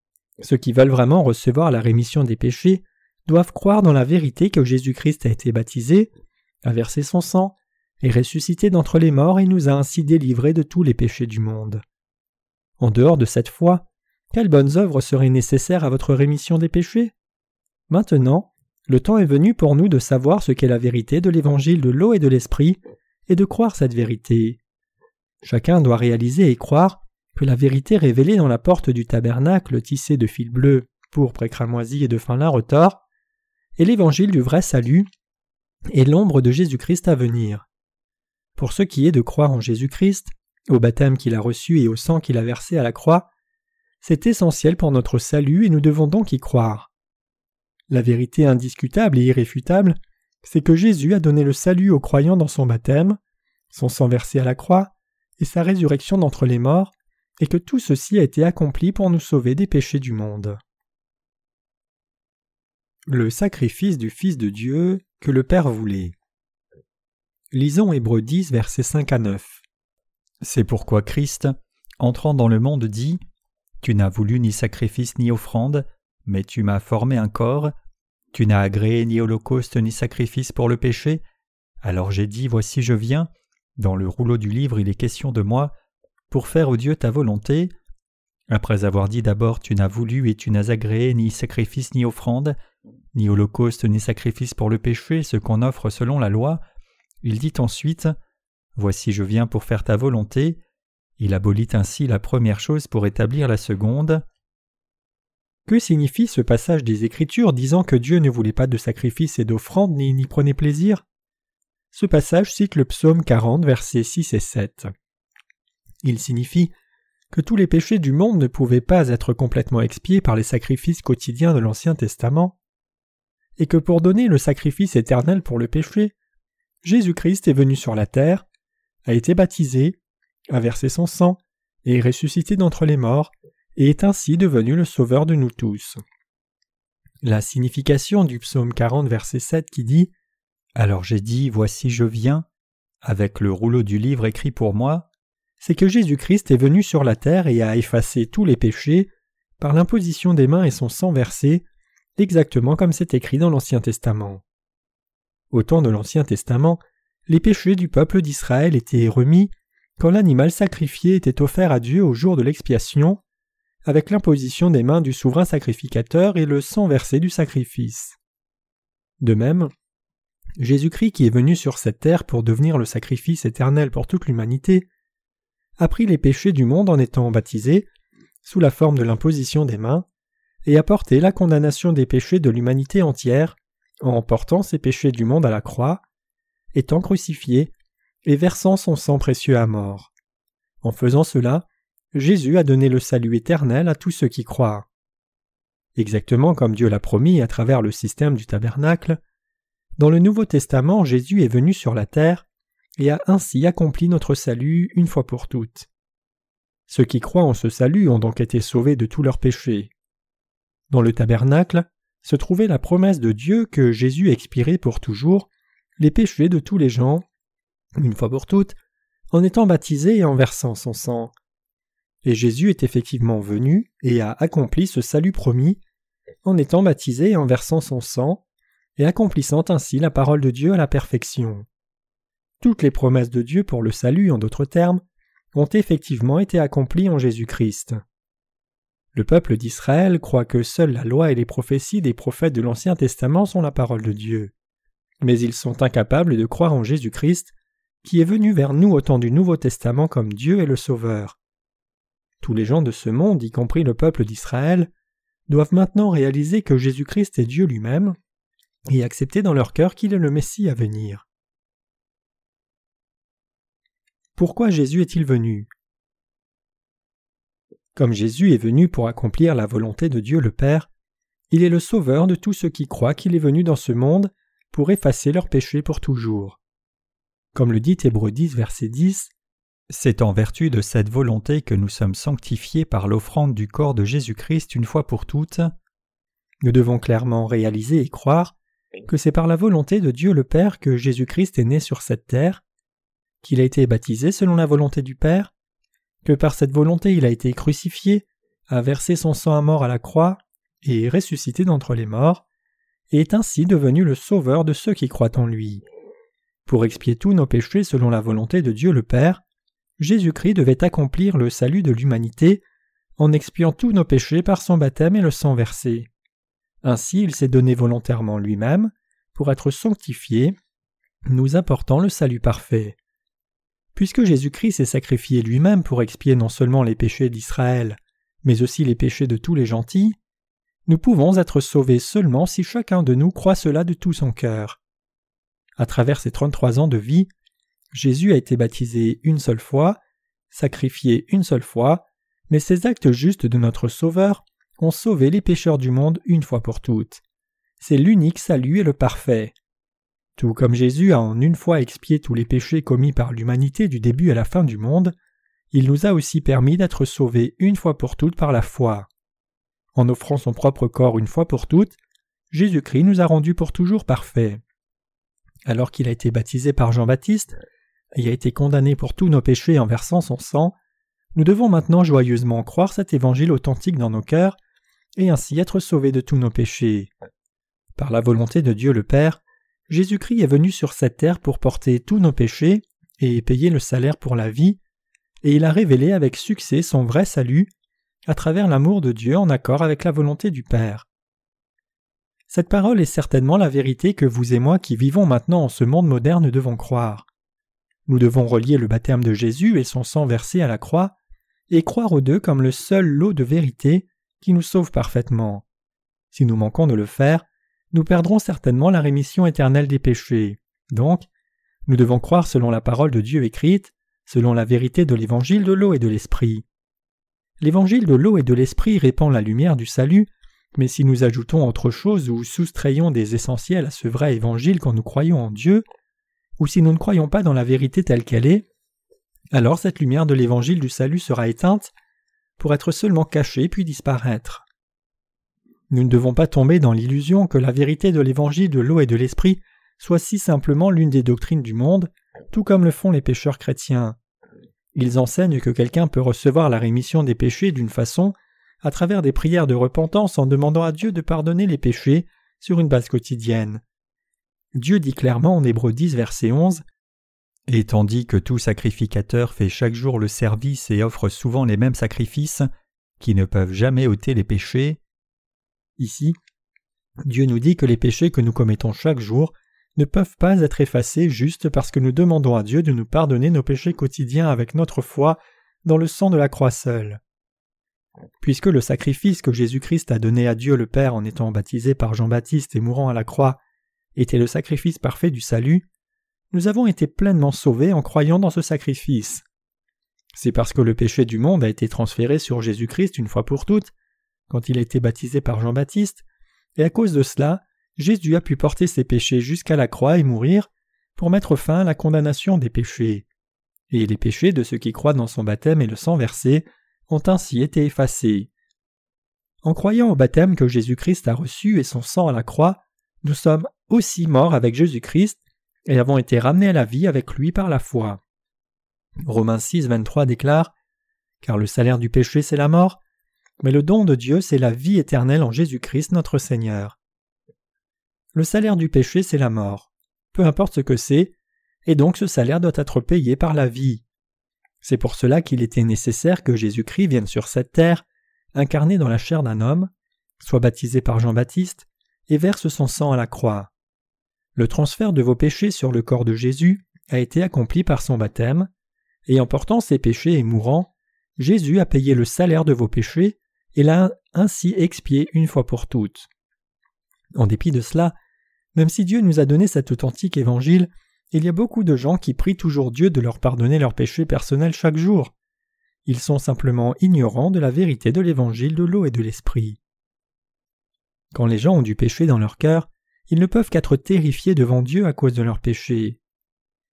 ceux qui veulent vraiment recevoir la rémission des péchés doivent croire dans la vérité que Jésus-Christ a été baptisé, a versé son sang, est ressuscité d'entre les morts et nous a ainsi délivrés de tous les péchés du monde. En dehors de cette foi, quelles bonnes œuvres seraient nécessaires à votre rémission des péchés? Maintenant, le temps est venu pour nous de savoir ce qu'est la vérité de l'évangile de l'eau et de l'esprit, et de croire cette vérité. Chacun doit réaliser et croire que la vérité révélée dans la porte du tabernacle tissée de fil bleu, pourpre et cramoisi et de fin lin retors est l'évangile du vrai salut et l'ombre de Jésus-Christ à venir. Pour ce qui est de croire en Jésus-Christ, au baptême qu'il a reçu et au sang qu'il a versé à la croix, c'est essentiel pour notre salut et nous devons donc y croire. La vérité indiscutable et irréfutable, c'est que Jésus a donné le salut aux croyants dans son baptême, son sang versé à la croix, et sa résurrection d'entre les morts, et que tout ceci a été accompli pour nous sauver des péchés du monde. Le sacrifice du Fils de Dieu que le Père voulait. Lisons Hébreux 10, versets 5 à 9.
C'est pourquoi Christ, entrant dans le monde, dit Tu n'as voulu ni sacrifice ni offrande, mais tu m'as formé un corps. Tu n'as agréé ni holocauste ni sacrifice pour le péché. Alors j'ai dit Voici je viens. Dans le rouleau du livre il est question de moi, pour faire au Dieu ta volonté. Après avoir dit d'abord Tu n'as voulu et tu n'as agréé ni sacrifice ni offrande, ni holocauste ni sacrifice pour le péché, ce qu'on offre selon la loi, il dit ensuite Voici je viens pour faire ta volonté. Il abolit ainsi la première chose pour établir la seconde.
Que signifie ce passage des Écritures disant que Dieu ne voulait pas de sacrifice et d'offrande ni n'y prenait plaisir? Ce passage cite le psaume 40, versets 6 et 7. Il signifie que tous les péchés du monde ne pouvaient pas être complètement expiés par les sacrifices quotidiens de l'Ancien Testament, et que pour donner le sacrifice éternel pour le péché, Jésus-Christ est venu sur la terre, a été baptisé, a versé son sang, et est ressuscité d'entre les morts, et est ainsi devenu le sauveur de nous tous. La signification du psaume 40 verset 7 qui dit Alors j'ai dit Voici je viens, avec le rouleau du livre écrit pour moi, c'est que Jésus-Christ est venu sur la terre et a effacé tous les péchés par l'imposition des mains et son sang versé, exactement comme c'est écrit dans l'Ancien Testament. Au temps de l'Ancien Testament, les péchés du peuple d'Israël étaient remis quand l'animal sacrifié était offert à Dieu au jour de l'expiation, avec l'imposition des mains du souverain sacrificateur et le sang versé du sacrifice. De même, Jésus-Christ qui est venu sur cette terre pour devenir le sacrifice éternel pour toute l'humanité, a pris les péchés du monde en étant baptisé, sous la forme de l'imposition des mains, et a porté la condamnation des péchés de l'humanité entière, en portant ces péchés du monde à la croix, étant crucifié et versant son sang précieux à mort. En faisant cela, Jésus a donné le salut éternel à tous ceux qui croient. Exactement comme Dieu l'a promis à travers le système du tabernacle, dans le Nouveau Testament Jésus est venu sur la terre et a ainsi accompli notre salut une fois pour toutes. Ceux qui croient en ce salut ont donc été sauvés de tous leurs péchés. Dans le tabernacle se trouvait la promesse de Dieu que Jésus expirait pour toujours les péchés de tous les gens, une fois pour toutes, en étant baptisé et en versant son sang. Et Jésus est effectivement venu et a accompli ce salut promis, en étant baptisé et en versant son sang, et accomplissant ainsi la parole de Dieu à la perfection. Toutes les promesses de Dieu pour le salut, en d'autres termes, ont effectivement été accomplies en Jésus-Christ. Le peuple d'Israël croit que seule la loi et les prophéties des prophètes de l'Ancien Testament sont la parole de Dieu mais ils sont incapables de croire en Jésus-Christ, qui est venu vers nous au temps du Nouveau Testament comme Dieu et le Sauveur. Tous les gens de ce monde, y compris le peuple d'Israël, doivent maintenant réaliser que Jésus-Christ est Dieu lui-même, et accepter dans leur cœur qu'il est le Messie à venir. Pourquoi Jésus est-il venu? Comme Jésus est venu pour accomplir la volonté de Dieu le Père, il est le Sauveur de tous ceux qui croient qu'il est venu dans ce monde pour effacer leurs péchés pour toujours. Comme le dit Hébreu 10, verset 10, c'est en vertu de cette volonté que nous sommes sanctifiés par l'offrande du corps de Jésus-Christ une fois pour toutes. Nous devons clairement réaliser et croire que c'est par la volonté de Dieu le Père que Jésus-Christ est né sur cette terre, qu'il a été baptisé selon la volonté du Père, que par cette volonté il a été crucifié, a versé son sang à mort à la croix et ressuscité d'entre les morts, est ainsi devenu le sauveur de ceux qui croient en lui. Pour expier tous nos péchés selon la volonté de Dieu le Père, Jésus-Christ devait accomplir le salut de l'humanité en expiant tous nos péchés par son baptême et le sang versé. Ainsi il s'est donné volontairement lui-même pour être sanctifié, nous apportant le salut parfait. Puisque Jésus-Christ s'est sacrifié lui-même pour expier non seulement les péchés d'Israël, mais aussi les péchés de tous les gentils, nous pouvons être sauvés seulement si chacun de nous croit cela de tout son cœur. À travers ses trente-trois ans de vie, Jésus a été baptisé une seule fois, sacrifié une seule fois, mais ces actes justes de notre Sauveur ont sauvé les pécheurs du monde une fois pour toutes. C'est l'unique salut et le parfait. Tout comme Jésus a en une fois expié tous les péchés commis par l'humanité du début à la fin du monde, il nous a aussi permis d'être sauvés une fois pour toutes par la foi. En offrant son propre corps une fois pour toutes, Jésus-Christ nous a rendus pour toujours parfaits. Alors qu'il a été baptisé par Jean-Baptiste et a été condamné pour tous nos péchés en versant son sang, nous devons maintenant joyeusement croire cet évangile authentique dans nos cœurs et ainsi être sauvés de tous nos péchés. Par la volonté de Dieu le Père, Jésus-Christ est venu sur cette terre pour porter tous nos péchés et payer le salaire pour la vie, et il a révélé avec succès son vrai salut à travers l'amour de Dieu en accord avec la volonté du Père. Cette parole est certainement la vérité que vous et moi qui vivons maintenant en ce monde moderne devons croire. Nous devons relier le baptême de Jésus et son sang versé à la croix, et croire aux deux comme le seul lot de vérité qui nous sauve parfaitement. Si nous manquons de le faire, nous perdrons certainement la rémission éternelle des péchés. Donc, nous devons croire selon la parole de Dieu écrite, selon la vérité de l'évangile de l'eau et de l'esprit. L'évangile de l'eau et de l'esprit répand la lumière du salut, mais si nous ajoutons autre chose ou soustrayons des essentiels à ce vrai évangile quand nous croyons en Dieu, ou si nous ne croyons pas dans la vérité telle qu'elle est, alors cette lumière de l'évangile du salut sera éteinte pour être seulement cachée puis disparaître. Nous ne devons pas tomber dans l'illusion que la vérité de l'évangile de l'eau et de l'esprit soit si simplement l'une des doctrines du monde, tout comme le font les pécheurs chrétiens. Ils enseignent que quelqu'un peut recevoir la rémission des péchés d'une façon à travers des prières de repentance en demandant à Dieu de pardonner les péchés sur une base quotidienne. Dieu dit clairement en Hébreux 10 verset 11
Et tandis que tout sacrificateur fait chaque jour le service et offre souvent les mêmes sacrifices, qui ne peuvent jamais ôter les péchés,
Ici, Dieu nous dit que les péchés que nous commettons chaque jour ne peuvent pas être effacés juste parce que nous demandons à Dieu de nous pardonner nos péchés quotidiens avec notre foi dans le sang de la croix seule. Puisque le sacrifice que Jésus-Christ a donné à Dieu le Père en étant baptisé par Jean-Baptiste et mourant à la croix était le sacrifice parfait du salut, nous avons été pleinement sauvés en croyant dans ce sacrifice. C'est parce que le péché du monde a été transféré sur Jésus-Christ une fois pour toutes, quand il a été baptisé par Jean-Baptiste, et à cause de cela, Jésus a pu porter ses péchés jusqu'à la croix et mourir pour mettre fin à la condamnation des péchés. Et les péchés de ceux qui croient dans son baptême et le sang versé ont ainsi été effacés. En croyant au baptême que Jésus-Christ a reçu et son sang à la croix, nous sommes aussi morts avec Jésus-Christ et avons été ramenés à la vie avec lui par la foi. Romains 6, 23 déclare Car le salaire du péché, c'est la mort, mais le don de Dieu, c'est la vie éternelle en Jésus-Christ notre Seigneur. Le salaire du péché, c'est la mort. Peu importe ce que c'est, et donc ce salaire doit être payé par la vie. C'est pour cela qu'il était nécessaire que Jésus-Christ vienne sur cette terre, incarné dans la chair d'un homme, soit baptisé par Jean-Baptiste, et verse son sang à la croix. Le transfert de vos péchés sur le corps de Jésus a été accompli par son baptême, et en portant ses péchés et mourant, Jésus a payé le salaire de vos péchés et l'a ainsi expié une fois pour toutes. En dépit de cela, même si Dieu nous a donné cet authentique évangile, il y a beaucoup de gens qui prient toujours Dieu de leur pardonner leurs péchés personnels chaque jour. Ils sont simplement ignorants de la vérité de l'évangile de l'eau et de l'esprit. Quand les gens ont du péché dans leur cœur, ils ne peuvent qu'être terrifiés devant Dieu à cause de leurs péchés.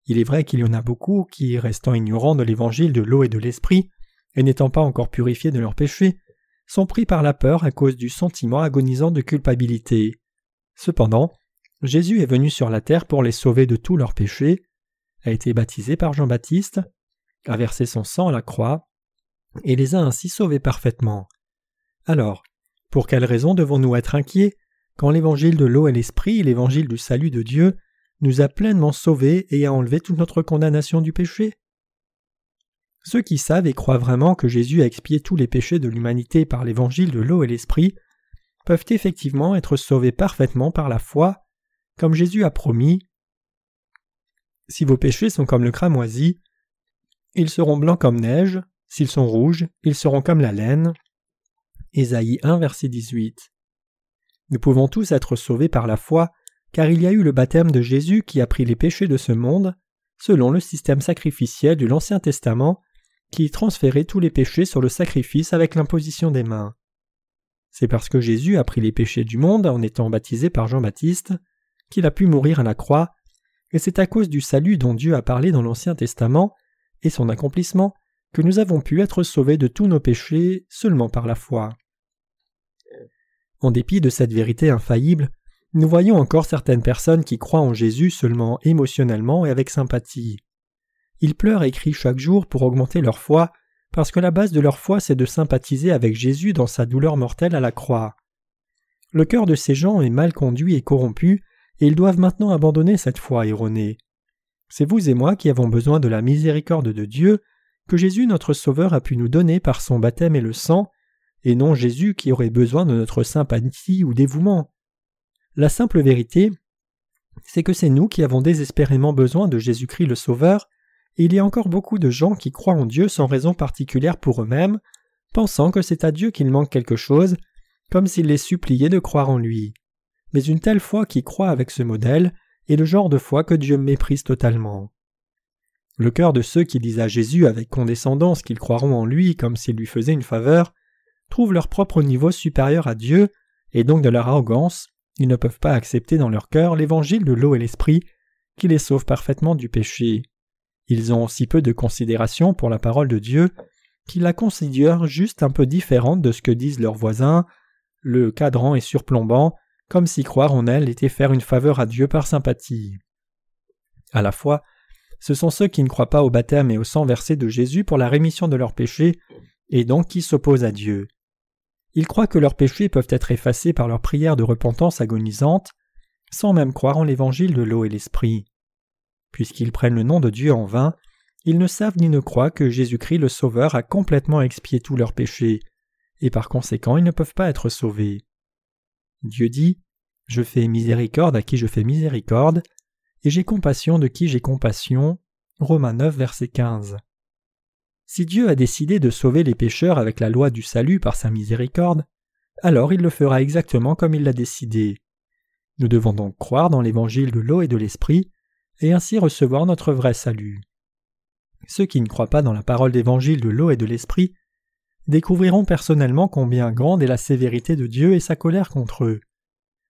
Il est vrai qu'il y en a beaucoup qui, restant ignorants de l'évangile de l'eau et de l'esprit, et n'étant pas encore purifiés de leurs péchés, sont pris par la peur à cause du sentiment agonisant de culpabilité. Cependant, Jésus est venu sur la terre pour les sauver de tous leurs péchés, a été baptisé par Jean-Baptiste, a versé son sang à la croix, et les a ainsi sauvés parfaitement. Alors, pour quelle raison devons-nous être inquiets quand l'évangile de l'eau et l'esprit, l'évangile du salut de Dieu, nous a pleinement sauvés et a enlevé toute notre condamnation du péché? Ceux qui savent et croient vraiment que Jésus a expié tous les péchés de l'humanité par l'évangile de l'eau et l'esprit peuvent effectivement être sauvés parfaitement par la foi, comme Jésus a promis. Si vos péchés sont comme le cramoisi, ils seront blancs comme neige, s'ils sont rouges, ils seront comme la laine. Ésaïe 1, verset 18. Nous pouvons tous être sauvés par la foi, car il y a eu le baptême de Jésus qui a pris les péchés de ce monde, selon le système sacrificiel de l'Ancien Testament qui transférait tous les péchés sur le sacrifice avec l'imposition des mains. C'est parce que Jésus a pris les péchés du monde en étant baptisé par Jean-Baptiste qu'il a pu mourir à la croix, et c'est à cause du salut dont Dieu a parlé dans l'Ancien Testament et son accomplissement que nous avons pu être sauvés de tous nos péchés seulement par la foi. En dépit de cette vérité infaillible, nous voyons encore certaines personnes qui croient en Jésus seulement émotionnellement et avec sympathie. Ils pleurent et crient chaque jour pour augmenter leur foi, parce que la base de leur foi c'est de sympathiser avec Jésus dans sa douleur mortelle à la croix. Le cœur de ces gens est mal conduit et corrompu, et ils doivent maintenant abandonner cette foi erronée. C'est vous et moi qui avons besoin de la miséricorde de Dieu, que Jésus notre Sauveur a pu nous donner par son baptême et le sang, et non Jésus qui aurait besoin de notre sympathie ou dévouement. La simple vérité, c'est que c'est nous qui avons désespérément besoin de Jésus-Christ le Sauveur, et il y a encore beaucoup de gens qui croient en Dieu sans raison particulière pour eux-mêmes, pensant que c'est à Dieu qu'il manque quelque chose, comme s'il les suppliait de croire en lui. Mais une telle foi qui croit avec ce modèle est le genre de foi que Dieu méprise totalement. Le cœur de ceux qui disent à Jésus avec condescendance qu'ils croiront en lui comme s'il lui faisait une faveur trouvent leur propre niveau supérieur à Dieu, et donc de leur arrogance, ils ne peuvent pas accepter dans leur cœur l'évangile de l'eau et l'esprit qui les sauve parfaitement du péché. Ils ont si peu de considération pour la parole de Dieu qu'ils la considèrent juste un peu différente de ce que disent leurs voisins, le cadran est surplombant, comme si croire en elle était faire une faveur à Dieu par sympathie. À la fois, ce sont ceux qui ne croient pas au baptême et au sang versé de Jésus pour la rémission de leurs péchés, et donc qui s'opposent à Dieu. Ils croient que leurs péchés peuvent être effacés par leur prière de repentance agonisante, sans même croire en l'évangile de l'eau et l'esprit. Puisqu'ils prennent le nom de Dieu en vain, ils ne savent ni ne croient que Jésus-Christ le Sauveur a complètement expié tous leurs péchés, et par conséquent ils ne peuvent pas être sauvés. Dieu dit Je fais miséricorde à qui je fais miséricorde, et j'ai compassion de qui j'ai compassion. Romains 9, verset 15. Si Dieu a décidé de sauver les pécheurs avec la loi du salut par sa miséricorde, alors il le fera exactement comme il l'a décidé. Nous devons donc croire dans l'évangile de l'eau et de l'esprit, et ainsi recevoir notre vrai salut. Ceux qui ne croient pas dans la parole d'évangile de l'eau et de l'esprit découvriront personnellement combien grande est la sévérité de Dieu et sa colère contre eux.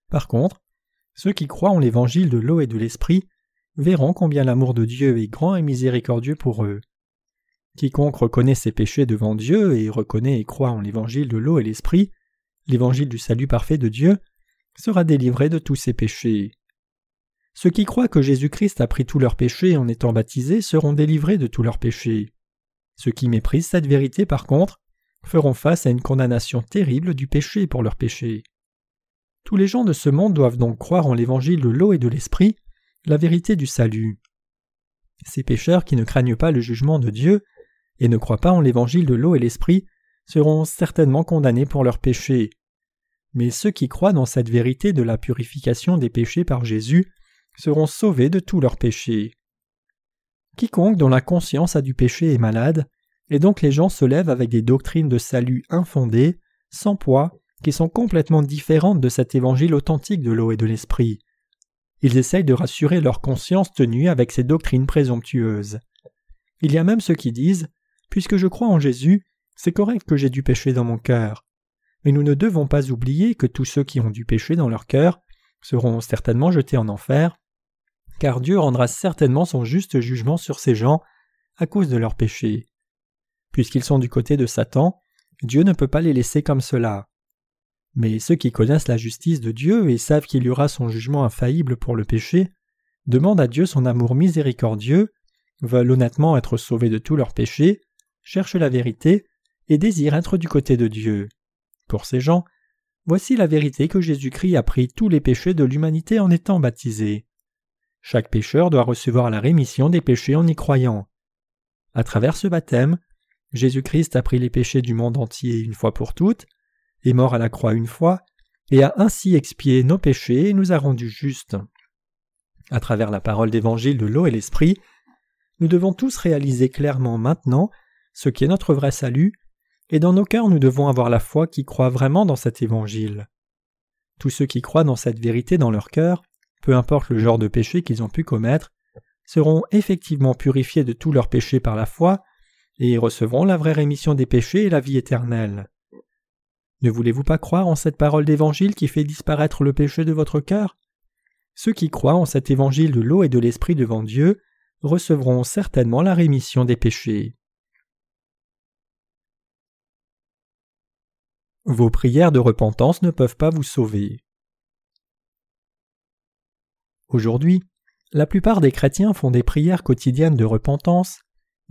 Par contre, ceux qui croient en l'évangile de l'eau et de l'esprit verront combien l'amour de Dieu est grand et miséricordieux pour eux. Quiconque reconnaît ses péchés devant Dieu et reconnaît et croit en l'évangile de l'eau et l'esprit, l'évangile du salut parfait de Dieu, sera délivré de tous ses péchés. Ceux qui croient que Jésus-Christ a pris tous leurs péchés en étant baptisés seront délivrés de tous leurs péchés. Ceux qui méprisent cette vérité, par contre, feront face à une condamnation terrible du péché pour leurs péchés. Tous les gens de ce monde doivent donc croire en l'évangile de l'eau et de l'esprit, la vérité du salut. Ces pécheurs qui ne craignent pas le jugement de Dieu et ne croient pas en l'évangile de l'eau et l'esprit seront certainement condamnés pour leurs péchés. Mais ceux qui croient dans cette vérité de la purification des péchés par Jésus seront sauvés de tous leurs péchés. Quiconque dont la conscience a du péché est malade, et donc les gens se lèvent avec des doctrines de salut infondées, sans poids, qui sont complètement différentes de cet évangile authentique de l'eau et de l'esprit. Ils essayent de rassurer leur conscience tenue avec ces doctrines présomptueuses. Il y a même ceux qui disent Puisque je crois en Jésus, c'est correct que j'ai du péché dans mon cœur. Mais nous ne devons pas oublier que tous ceux qui ont du péché dans leur cœur seront certainement jetés en enfer, car Dieu rendra certainement son juste jugement sur ces gens à cause de leurs péchés. Puisqu'ils sont du côté de Satan, Dieu ne peut pas les laisser comme cela. Mais ceux qui connaissent la justice de Dieu et savent qu'il y aura son jugement infaillible pour le péché, demandent à Dieu son amour miséricordieux, veulent honnêtement être sauvés de tous leurs péchés, cherchent la vérité et désirent être du côté de Dieu. Pour ces gens, voici la vérité que Jésus-Christ a pris tous les péchés de l'humanité en étant baptisé. Chaque pécheur doit recevoir la rémission des péchés en y croyant. À travers ce baptême, Jésus-Christ a pris les péchés du monde entier une fois pour toutes, est mort à la croix une fois, et a ainsi expié nos péchés et nous a rendus justes. À travers la parole d'évangile de l'eau et l'esprit, nous devons tous réaliser clairement maintenant ce qui est notre vrai salut, et dans nos cœurs nous devons avoir la foi qui croit vraiment dans cet évangile. Tous ceux qui croient dans cette vérité dans leur cœur, peu importe le genre de péché qu'ils ont pu commettre, seront effectivement purifiés de tous leurs péchés par la foi, et recevront la vraie rémission des péchés et la vie éternelle. Ne voulez-vous pas croire en cette parole d'évangile qui fait disparaître le péché de votre cœur? Ceux qui croient en cet évangile de l'eau et de l'esprit devant Dieu recevront certainement la rémission des péchés. Vos prières de repentance ne peuvent pas vous sauver. Aujourd'hui, la plupart des chrétiens font des prières quotidiennes de repentance,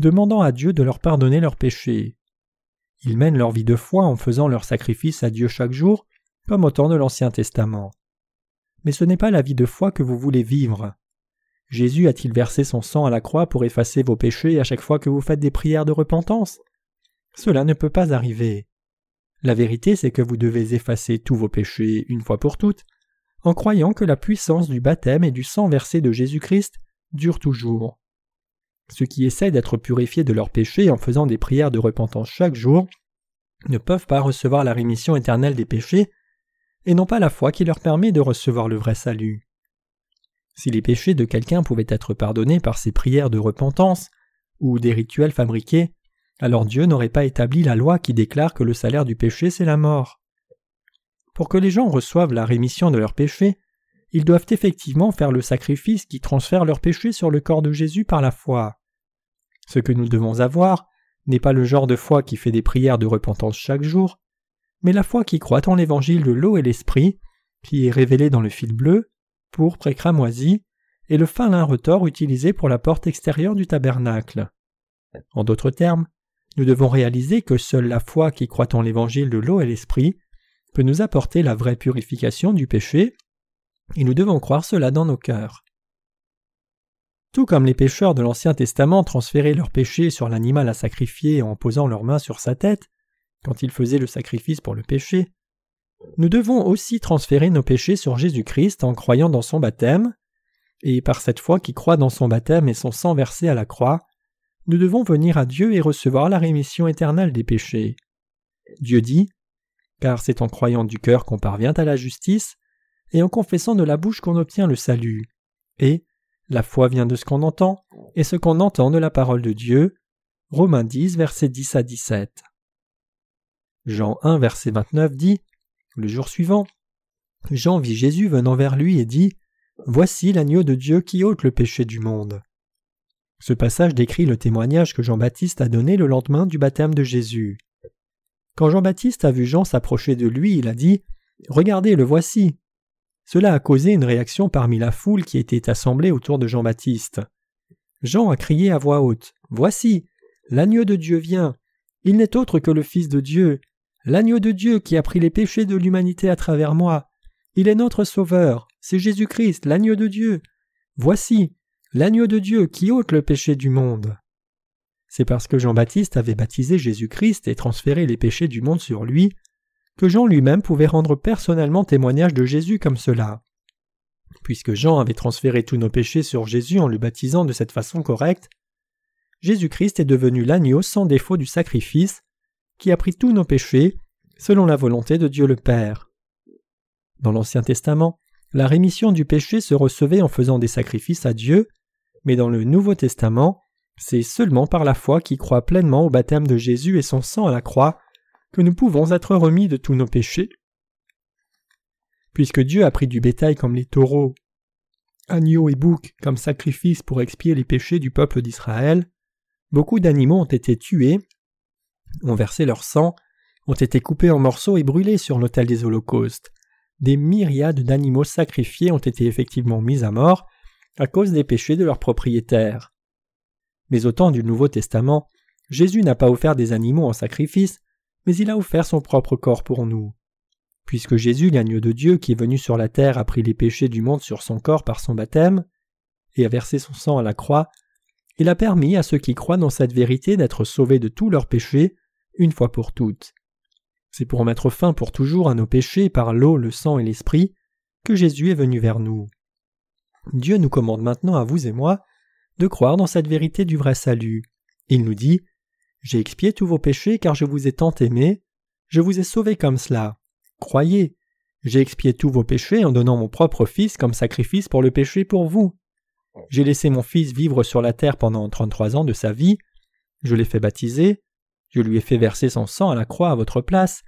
demandant à Dieu de leur pardonner leurs péchés. Ils mènent leur vie de foi en faisant leur sacrifice à Dieu chaque jour, comme au temps de l'Ancien Testament. Mais ce n'est pas la vie de foi que vous voulez vivre. Jésus a-t-il versé son sang à la croix pour effacer vos péchés à chaque fois que vous faites des prières de repentance? Cela ne peut pas arriver. La vérité c'est que vous devez effacer tous vos péchés une fois pour toutes, en croyant que la puissance du baptême et du sang versé de Jésus-Christ dure toujours. Ceux qui essaient d'être purifiés de leurs péchés en faisant des prières de repentance chaque jour ne peuvent pas recevoir la rémission éternelle des péchés et n'ont pas la foi qui leur permet de recevoir le vrai salut. Si les péchés de quelqu'un pouvaient être pardonnés par ces prières de repentance ou des rituels fabriqués, alors Dieu n'aurait pas établi la loi qui déclare que le salaire du péché c'est la mort. Pour que les gens reçoivent la rémission de leurs péchés, ils doivent effectivement faire le sacrifice qui transfère leurs péchés sur le corps de Jésus par la foi. Ce que nous devons avoir n'est pas le genre de foi qui fait des prières de repentance chaque jour, mais la foi qui croit en l'évangile de l'eau et l'esprit, qui est révélé dans le fil bleu, pourpre et cramoisi, et le fin lin retors utilisé pour la porte extérieure du tabernacle. En d'autres termes, nous devons réaliser que seule la foi qui croit en l'évangile de l'eau et l'esprit peut nous apporter la vraie purification du péché, et nous devons croire cela dans nos cœurs. Tout comme les pécheurs de l'Ancien Testament transféraient leurs péchés sur l'animal à sacrifier en posant leurs mains sur sa tête, quand ils faisaient le sacrifice pour le péché, nous devons aussi transférer nos péchés sur Jésus-Christ en croyant dans son baptême, et par cette foi qui croit dans son baptême et son sang versé à la croix, nous devons venir à Dieu et recevoir la rémission éternelle des péchés. Dieu dit Car c'est en croyant du cœur qu'on parvient à la justice, et en confessant de la bouche qu'on obtient le salut. Et la foi vient de ce qu'on entend, et ce qu'on entend de la parole de Dieu. Romains 10, versets 10 à 17. Jean 1, verset 29 dit Le jour suivant, Jean vit Jésus venant vers lui et dit Voici l'agneau de Dieu qui ôte le péché du monde. Ce passage décrit le témoignage que Jean-Baptiste a donné le lendemain du baptême de Jésus. Quand Jean-Baptiste a vu Jean s'approcher de lui, il a dit Regardez, le voici. Cela a causé une réaction parmi la foule qui était assemblée autour de Jean-Baptiste. Jean a crié à voix haute Voici, l'agneau de Dieu vient. Il n'est autre que le Fils de Dieu, l'agneau de Dieu qui a pris les péchés de l'humanité à travers moi. Il est notre Sauveur, c'est Jésus-Christ, l'agneau de Dieu. Voici, l'agneau de Dieu qui ôte le péché du monde. C'est parce que Jean-Baptiste avait baptisé Jésus-Christ et transféré les péchés du monde sur lui que Jean lui-même pouvait rendre personnellement témoignage de Jésus comme cela. Puisque Jean avait transféré tous nos péchés sur Jésus en le baptisant de cette façon correcte, Jésus-Christ est devenu l'agneau sans défaut du sacrifice, qui a pris tous nos péchés, selon la volonté de Dieu le Père. Dans l'Ancien Testament, la rémission du péché se recevait en faisant des sacrifices à Dieu, mais dans le Nouveau Testament, c'est seulement par la foi qui croit pleinement au baptême de Jésus et son sang à la croix que nous pouvons être remis de tous nos péchés. Puisque Dieu a pris du bétail comme les taureaux, agneaux et boucs comme sacrifice pour expier les péchés du peuple d'Israël, beaucoup d'animaux ont été tués, ont versé leur sang, ont été coupés en morceaux et brûlés sur l'autel des holocaustes. Des myriades d'animaux sacrifiés ont été effectivement mis à mort à cause des péchés de leurs propriétaires. Mais au temps du Nouveau Testament, Jésus n'a pas offert des animaux en sacrifice, mais il a offert son propre corps pour nous. Puisque Jésus, l'agneau de Dieu qui est venu sur la terre, a pris les péchés du monde sur son corps par son baptême, et a versé son sang à la croix, il a permis à ceux qui croient dans cette vérité d'être sauvés de tous leurs péchés, une fois pour toutes. C'est pour mettre fin pour toujours à nos péchés par l'eau, le sang et l'esprit que Jésus est venu vers nous. Dieu nous commande maintenant à vous et moi de croire dans cette vérité du vrai salut. Il nous dit j'ai expié tous vos péchés car je vous ai tant aimé. Je vous ai sauvé comme cela. Croyez. J'ai expié tous vos péchés en donnant mon propre Fils comme sacrifice pour le péché pour vous. J'ai laissé mon fils vivre sur la terre pendant trente-trois ans de sa vie, je l'ai fait baptiser, je lui ai fait verser son sang à la croix à votre place,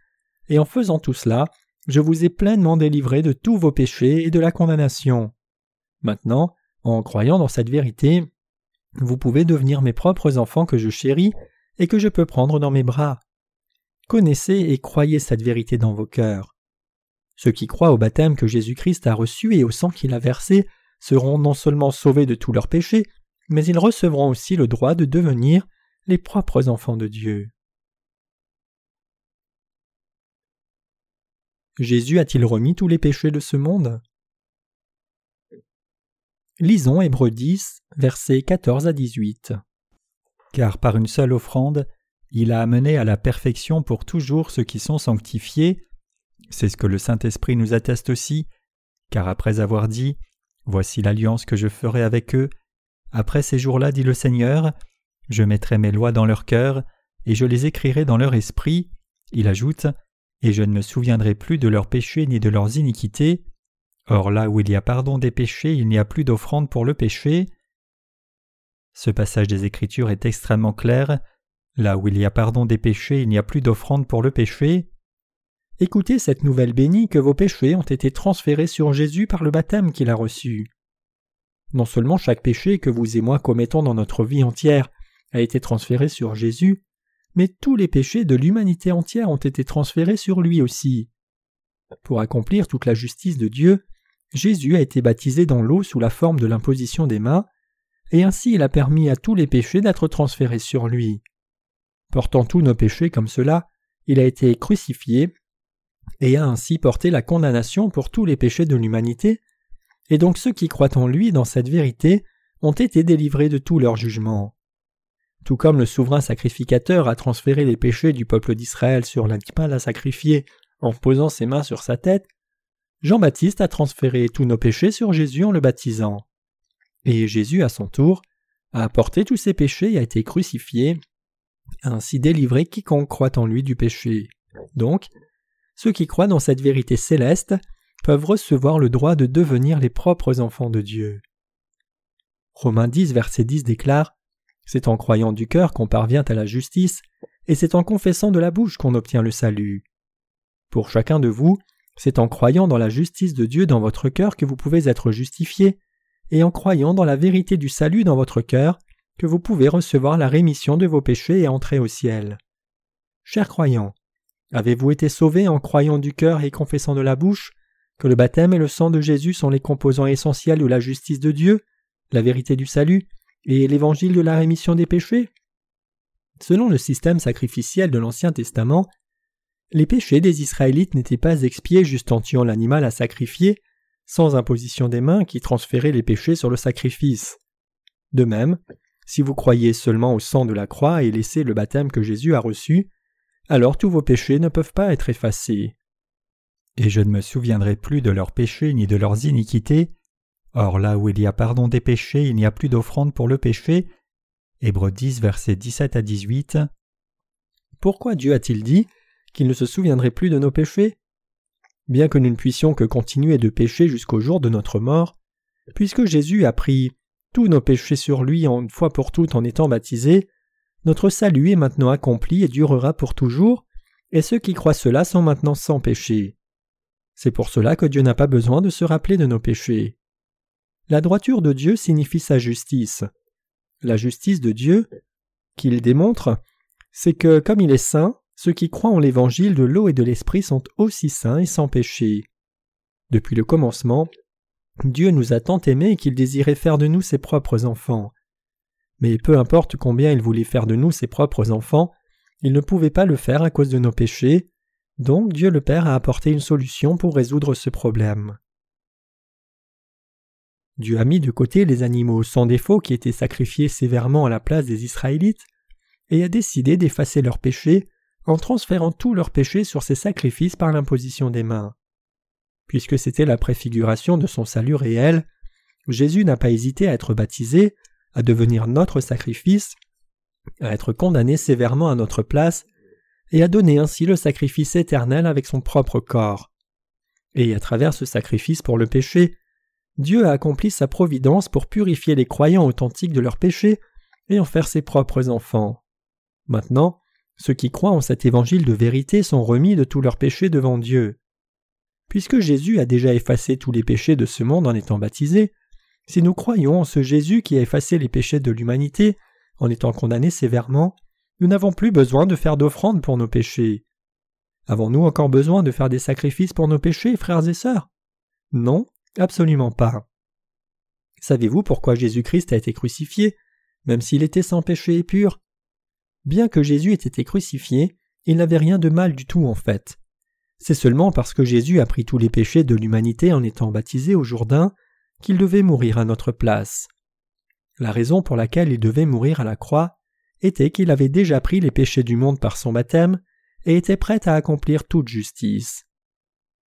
et en faisant tout cela, je vous ai pleinement délivré de tous vos péchés et de la condamnation. Maintenant, en croyant dans cette vérité, vous pouvez devenir mes propres enfants que je chéris et que je peux prendre dans mes bras. Connaissez et croyez cette vérité dans vos cœurs. Ceux qui croient au baptême que Jésus-Christ a reçu et au sang qu'il a versé seront non seulement sauvés de tous leurs péchés, mais ils recevront aussi le droit de devenir les propres enfants de Dieu. Jésus a-t-il remis tous les péchés de ce monde? Lisons Hébreux 10, versets 14 à 18.
Car par une seule offrande, il a amené à la perfection pour toujours ceux qui sont sanctifiés. C'est ce que le Saint-Esprit nous atteste aussi, car après avoir dit Voici l'alliance que je ferai avec eux, après ces jours-là, dit le Seigneur, je mettrai mes lois dans leur cœur, et je les écrirai dans leur esprit. Il ajoute Et je ne me souviendrai plus de leurs péchés ni de leurs iniquités. Or là où il y a pardon des péchés, il n'y a plus d'offrande pour le péché. Ce passage des Écritures est extrêmement clair. Là où il y a pardon des péchés, il n'y a plus d'offrande pour le péché.
Écoutez cette nouvelle bénie que vos péchés ont été transférés sur Jésus par le baptême qu'il a reçu. Non seulement chaque péché que vous et moi commettons dans notre vie entière a été transféré sur Jésus, mais tous les péchés de l'humanité entière ont été transférés sur lui aussi. Pour accomplir toute la justice de Dieu, Jésus a été baptisé dans l'eau sous la forme de l'imposition des mains, et ainsi il a permis à tous les péchés d'être transférés sur lui. Portant tous nos péchés comme cela, il a été crucifié et a ainsi porté la condamnation pour tous les péchés de l'humanité, et donc ceux qui croient en lui dans cette vérité ont été délivrés de tous leurs jugements. Tout comme le souverain sacrificateur a transféré les péchés du peuple d'Israël sur l'animal à sacrifier en posant ses mains sur sa tête, Jean-Baptiste a transféré tous nos péchés sur Jésus en le baptisant. Et Jésus, à son tour, a porté tous ses péchés et a été crucifié, ainsi délivré quiconque croit en lui du péché. Donc, ceux qui croient dans cette vérité céleste peuvent recevoir le droit de devenir les propres enfants de Dieu. Romains 10, verset 10 déclare C'est en croyant du cœur qu'on parvient à la justice, et c'est en confessant de la bouche qu'on obtient le salut. Pour chacun de vous, c'est en croyant dans la justice de Dieu dans votre cœur que vous pouvez être justifié, et en croyant dans la vérité du salut dans votre cœur que vous pouvez recevoir la rémission de vos péchés et entrer au ciel. Chers croyants, avez-vous été sauvés en croyant du cœur et confessant de la bouche que le baptême et le sang de Jésus sont les composants essentiels de la justice de Dieu, la vérité du salut et l'évangile de la rémission des péchés? Selon le système sacrificiel de l'Ancien Testament, les péchés des Israélites n'étaient pas expiés juste en tuant l'animal à sacrifier, sans imposition des mains qui transférait les péchés sur le sacrifice. De même, si vous croyez seulement au sang de la croix et laissez le baptême que Jésus a reçu, alors tous vos péchés ne peuvent pas être effacés.
Et je ne me souviendrai plus de leurs péchés ni de leurs iniquités. Or là où il y a pardon des péchés, il n'y a plus d'offrande pour le péché. Hébreux 10, versets 17 à 18.
Pourquoi Dieu a-t-il dit qu'il ne se souviendrait plus de nos péchés? Bien que nous ne puissions que continuer de pécher jusqu'au jour de notre mort, puisque Jésus a pris tous nos péchés sur lui une fois pour toutes en étant baptisé, notre salut est maintenant accompli et durera pour toujours, et ceux qui croient cela sont maintenant sans péché. C'est pour cela que Dieu n'a pas besoin de se rappeler de nos péchés. La droiture de Dieu signifie sa justice. La justice de Dieu, qu'il démontre, c'est que comme il est saint, ceux qui croient en l'évangile de l'eau et de l'esprit sont aussi saints et sans péché. Depuis le commencement, Dieu nous a tant aimés qu'il désirait faire de nous ses propres enfants. Mais peu importe combien il voulait faire de nous ses propres enfants, il ne pouvait pas le faire à cause de nos péchés, donc Dieu le Père a apporté une solution pour résoudre ce problème. Dieu a mis de côté les animaux sans défaut qui étaient sacrifiés sévèrement à la place des Israélites, et a décidé d'effacer leurs péchés en transférant tous leurs péchés sur ces sacrifices par l'imposition des mains. Puisque c'était la préfiguration de son salut réel, Jésus n'a pas hésité à être baptisé, à devenir notre sacrifice, à être condamné sévèrement à notre place, et à donner ainsi le sacrifice éternel avec son propre corps. Et à travers ce sacrifice pour le péché, Dieu a accompli sa providence pour purifier les croyants authentiques de leurs péchés et en faire ses propres enfants. Maintenant, ceux qui croient en cet évangile de vérité sont remis de tous leurs péchés devant Dieu. Puisque Jésus a déjà effacé tous les péchés de ce monde en étant baptisé, si nous croyons en ce Jésus qui a effacé les péchés de l'humanité en étant condamné sévèrement, nous n'avons plus besoin de faire d'offrandes pour nos péchés. Avons-nous encore besoin de faire des sacrifices pour nos péchés, frères et sœurs? Non, absolument pas. Savez-vous pourquoi Jésus-Christ a été crucifié, même s'il était sans péché et pur? Bien que Jésus ait été crucifié, il n'avait rien de mal du tout en fait. C'est seulement parce que Jésus a pris tous les péchés de l'humanité en étant baptisé au Jourdain qu'il devait mourir à notre place. La raison pour laquelle il devait mourir à la croix était qu'il avait déjà pris les péchés du monde par son baptême et était prêt à accomplir toute justice.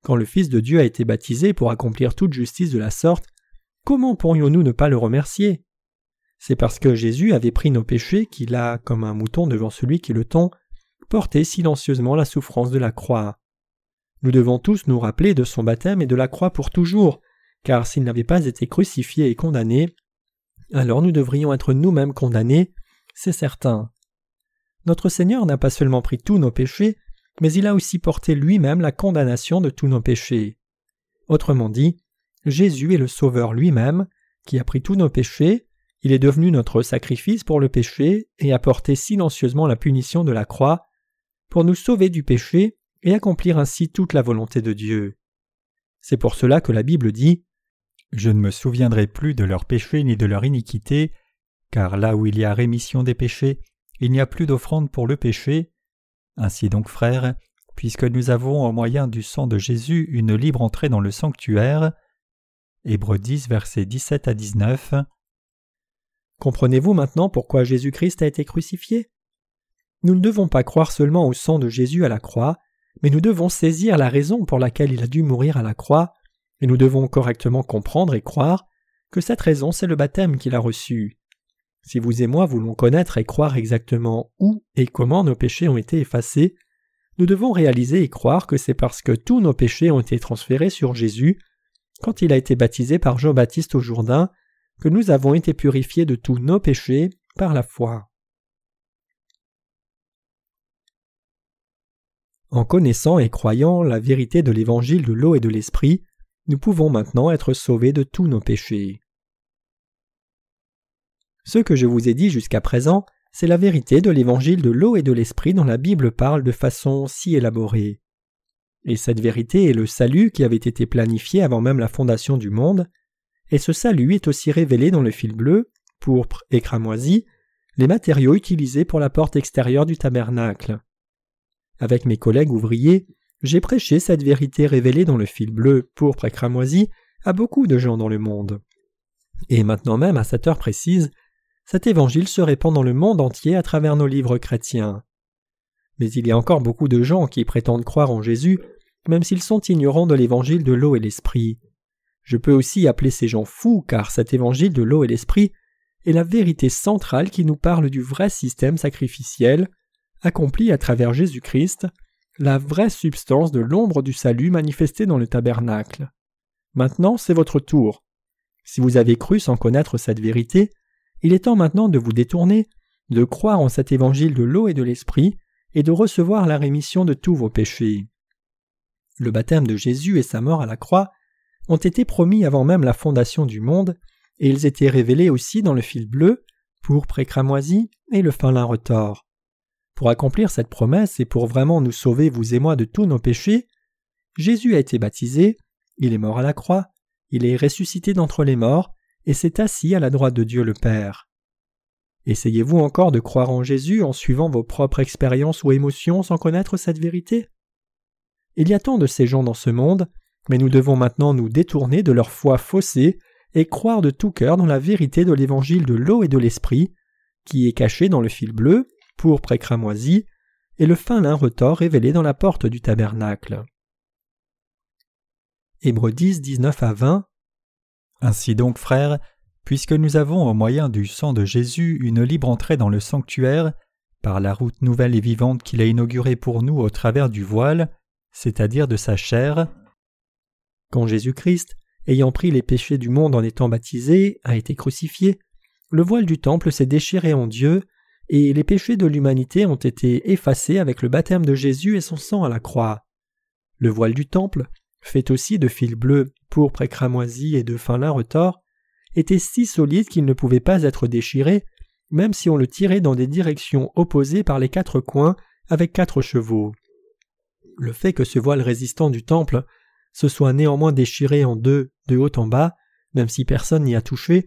Quand le Fils de Dieu a été baptisé pour accomplir toute justice de la sorte, comment pourrions-nous ne pas le remercier? C'est parce que Jésus avait pris nos péchés qu'il a, comme un mouton devant celui qui le tond, porté silencieusement la souffrance de la croix. Nous devons tous nous rappeler de son baptême et de la croix pour toujours, car s'il n'avait pas été crucifié et condamné, alors nous devrions être nous-mêmes condamnés, c'est certain. Notre Seigneur n'a pas seulement pris tous nos péchés, mais il a aussi porté lui-même la condamnation de tous nos péchés. Autrement dit, Jésus est le Sauveur lui-même, qui a pris tous nos péchés, il est devenu notre sacrifice pour le péché et a porté silencieusement la punition de la croix, pour nous sauver du péché et accomplir ainsi toute la volonté de Dieu. C'est pour cela que la Bible dit Je ne me souviendrai plus de leurs péchés ni de leur iniquité, car là où il y a rémission des péchés, il n'y a plus d'offrande pour le péché. Ainsi donc, frères, puisque nous avons au moyen du sang de Jésus une libre entrée dans le sanctuaire. Hébreux 10, versets 17 à 19. Comprenez-vous maintenant pourquoi Jésus-Christ a été crucifié? Nous ne devons pas croire seulement au sang de Jésus à la croix, mais nous devons saisir la raison pour laquelle il a dû mourir à la croix, et nous devons correctement comprendre et croire que cette raison c'est le baptême qu'il a reçu. Si vous et moi voulons connaître et croire exactement où et comment nos péchés ont été effacés, nous devons réaliser et croire que c'est parce que tous nos péchés ont été transférés sur Jésus, quand il a été baptisé par Jean-Baptiste au Jourdain, que nous avons été purifiés de tous nos péchés par la foi. En connaissant et croyant la vérité de l'évangile de l'eau et de l'esprit, nous pouvons maintenant être sauvés de tous nos péchés. Ce que je vous ai dit jusqu'à présent, c'est la vérité de l'évangile de l'eau et de l'esprit dont la Bible parle de façon si élaborée. Et cette vérité est le salut qui avait été planifié avant même la fondation du monde, et ce salut est aussi révélé dans le fil bleu, pourpre et cramoisi, les matériaux utilisés pour la porte extérieure du tabernacle. Avec mes collègues ouvriers, j'ai prêché cette vérité révélée dans le fil bleu, pourpre et cramoisi à beaucoup de gens dans le monde. Et maintenant même, à cette heure précise, cet évangile se répand dans le monde entier à travers nos livres chrétiens. Mais il y a encore beaucoup de gens qui prétendent croire en Jésus, même s'ils sont ignorants de l'évangile de l'eau et l'esprit. Je peux aussi appeler ces gens fous car cet évangile de l'eau et l'esprit est la vérité centrale qui nous parle du vrai système sacrificiel, accompli à travers Jésus-Christ, la vraie substance de l'ombre du salut manifestée dans le tabernacle. Maintenant, c'est votre tour. Si vous avez cru sans connaître cette vérité, il est temps maintenant de vous détourner, de croire en cet évangile de l'eau et de l'esprit, et de recevoir la rémission de tous vos péchés. Le baptême de Jésus et sa mort à la croix ont été promis avant même la fondation du monde, et ils étaient révélés aussi dans le fil bleu, pour précramoisi et le fin lin retors. Pour accomplir cette promesse et pour vraiment nous sauver, vous et moi, de tous nos péchés, Jésus a été baptisé, il est mort à la croix, il est ressuscité d'entre les morts, et s'est assis à la droite de Dieu le Père. Essayez-vous encore de croire en Jésus en suivant vos propres expériences ou émotions sans connaître cette vérité? Il y a tant de ces gens dans ce monde, mais nous devons maintenant nous détourner de leur foi faussée et croire de tout cœur dans la vérité de l'évangile de l'eau et de l'esprit, qui est caché dans le fil bleu, pour précramoisi, et le fin lin retors révélé dans la porte du tabernacle. Hébreux 10, 19 à 20 ainsi donc, frères, puisque nous avons au moyen du sang de Jésus une libre entrée dans le sanctuaire, par la route nouvelle et vivante qu'il a inaugurée pour nous au travers du voile, c'est-à-dire de sa chair, quand Jésus-Christ ayant pris les péchés du monde en étant baptisé, a été crucifié, le voile du temple s'est déchiré en Dieu, et les péchés de l'humanité ont été effacés avec le baptême de Jésus et son sang à la croix. Le voile du temple, fait aussi de fil bleu, pourpre et cramoisi et de fin lin retors, était si solide qu'il ne pouvait pas être déchiré, même si on le tirait dans des directions opposées par les quatre coins avec quatre chevaux. Le fait que ce voile résistant du temple se soit néanmoins déchiré en deux, de haut en bas, même si personne n'y a touché,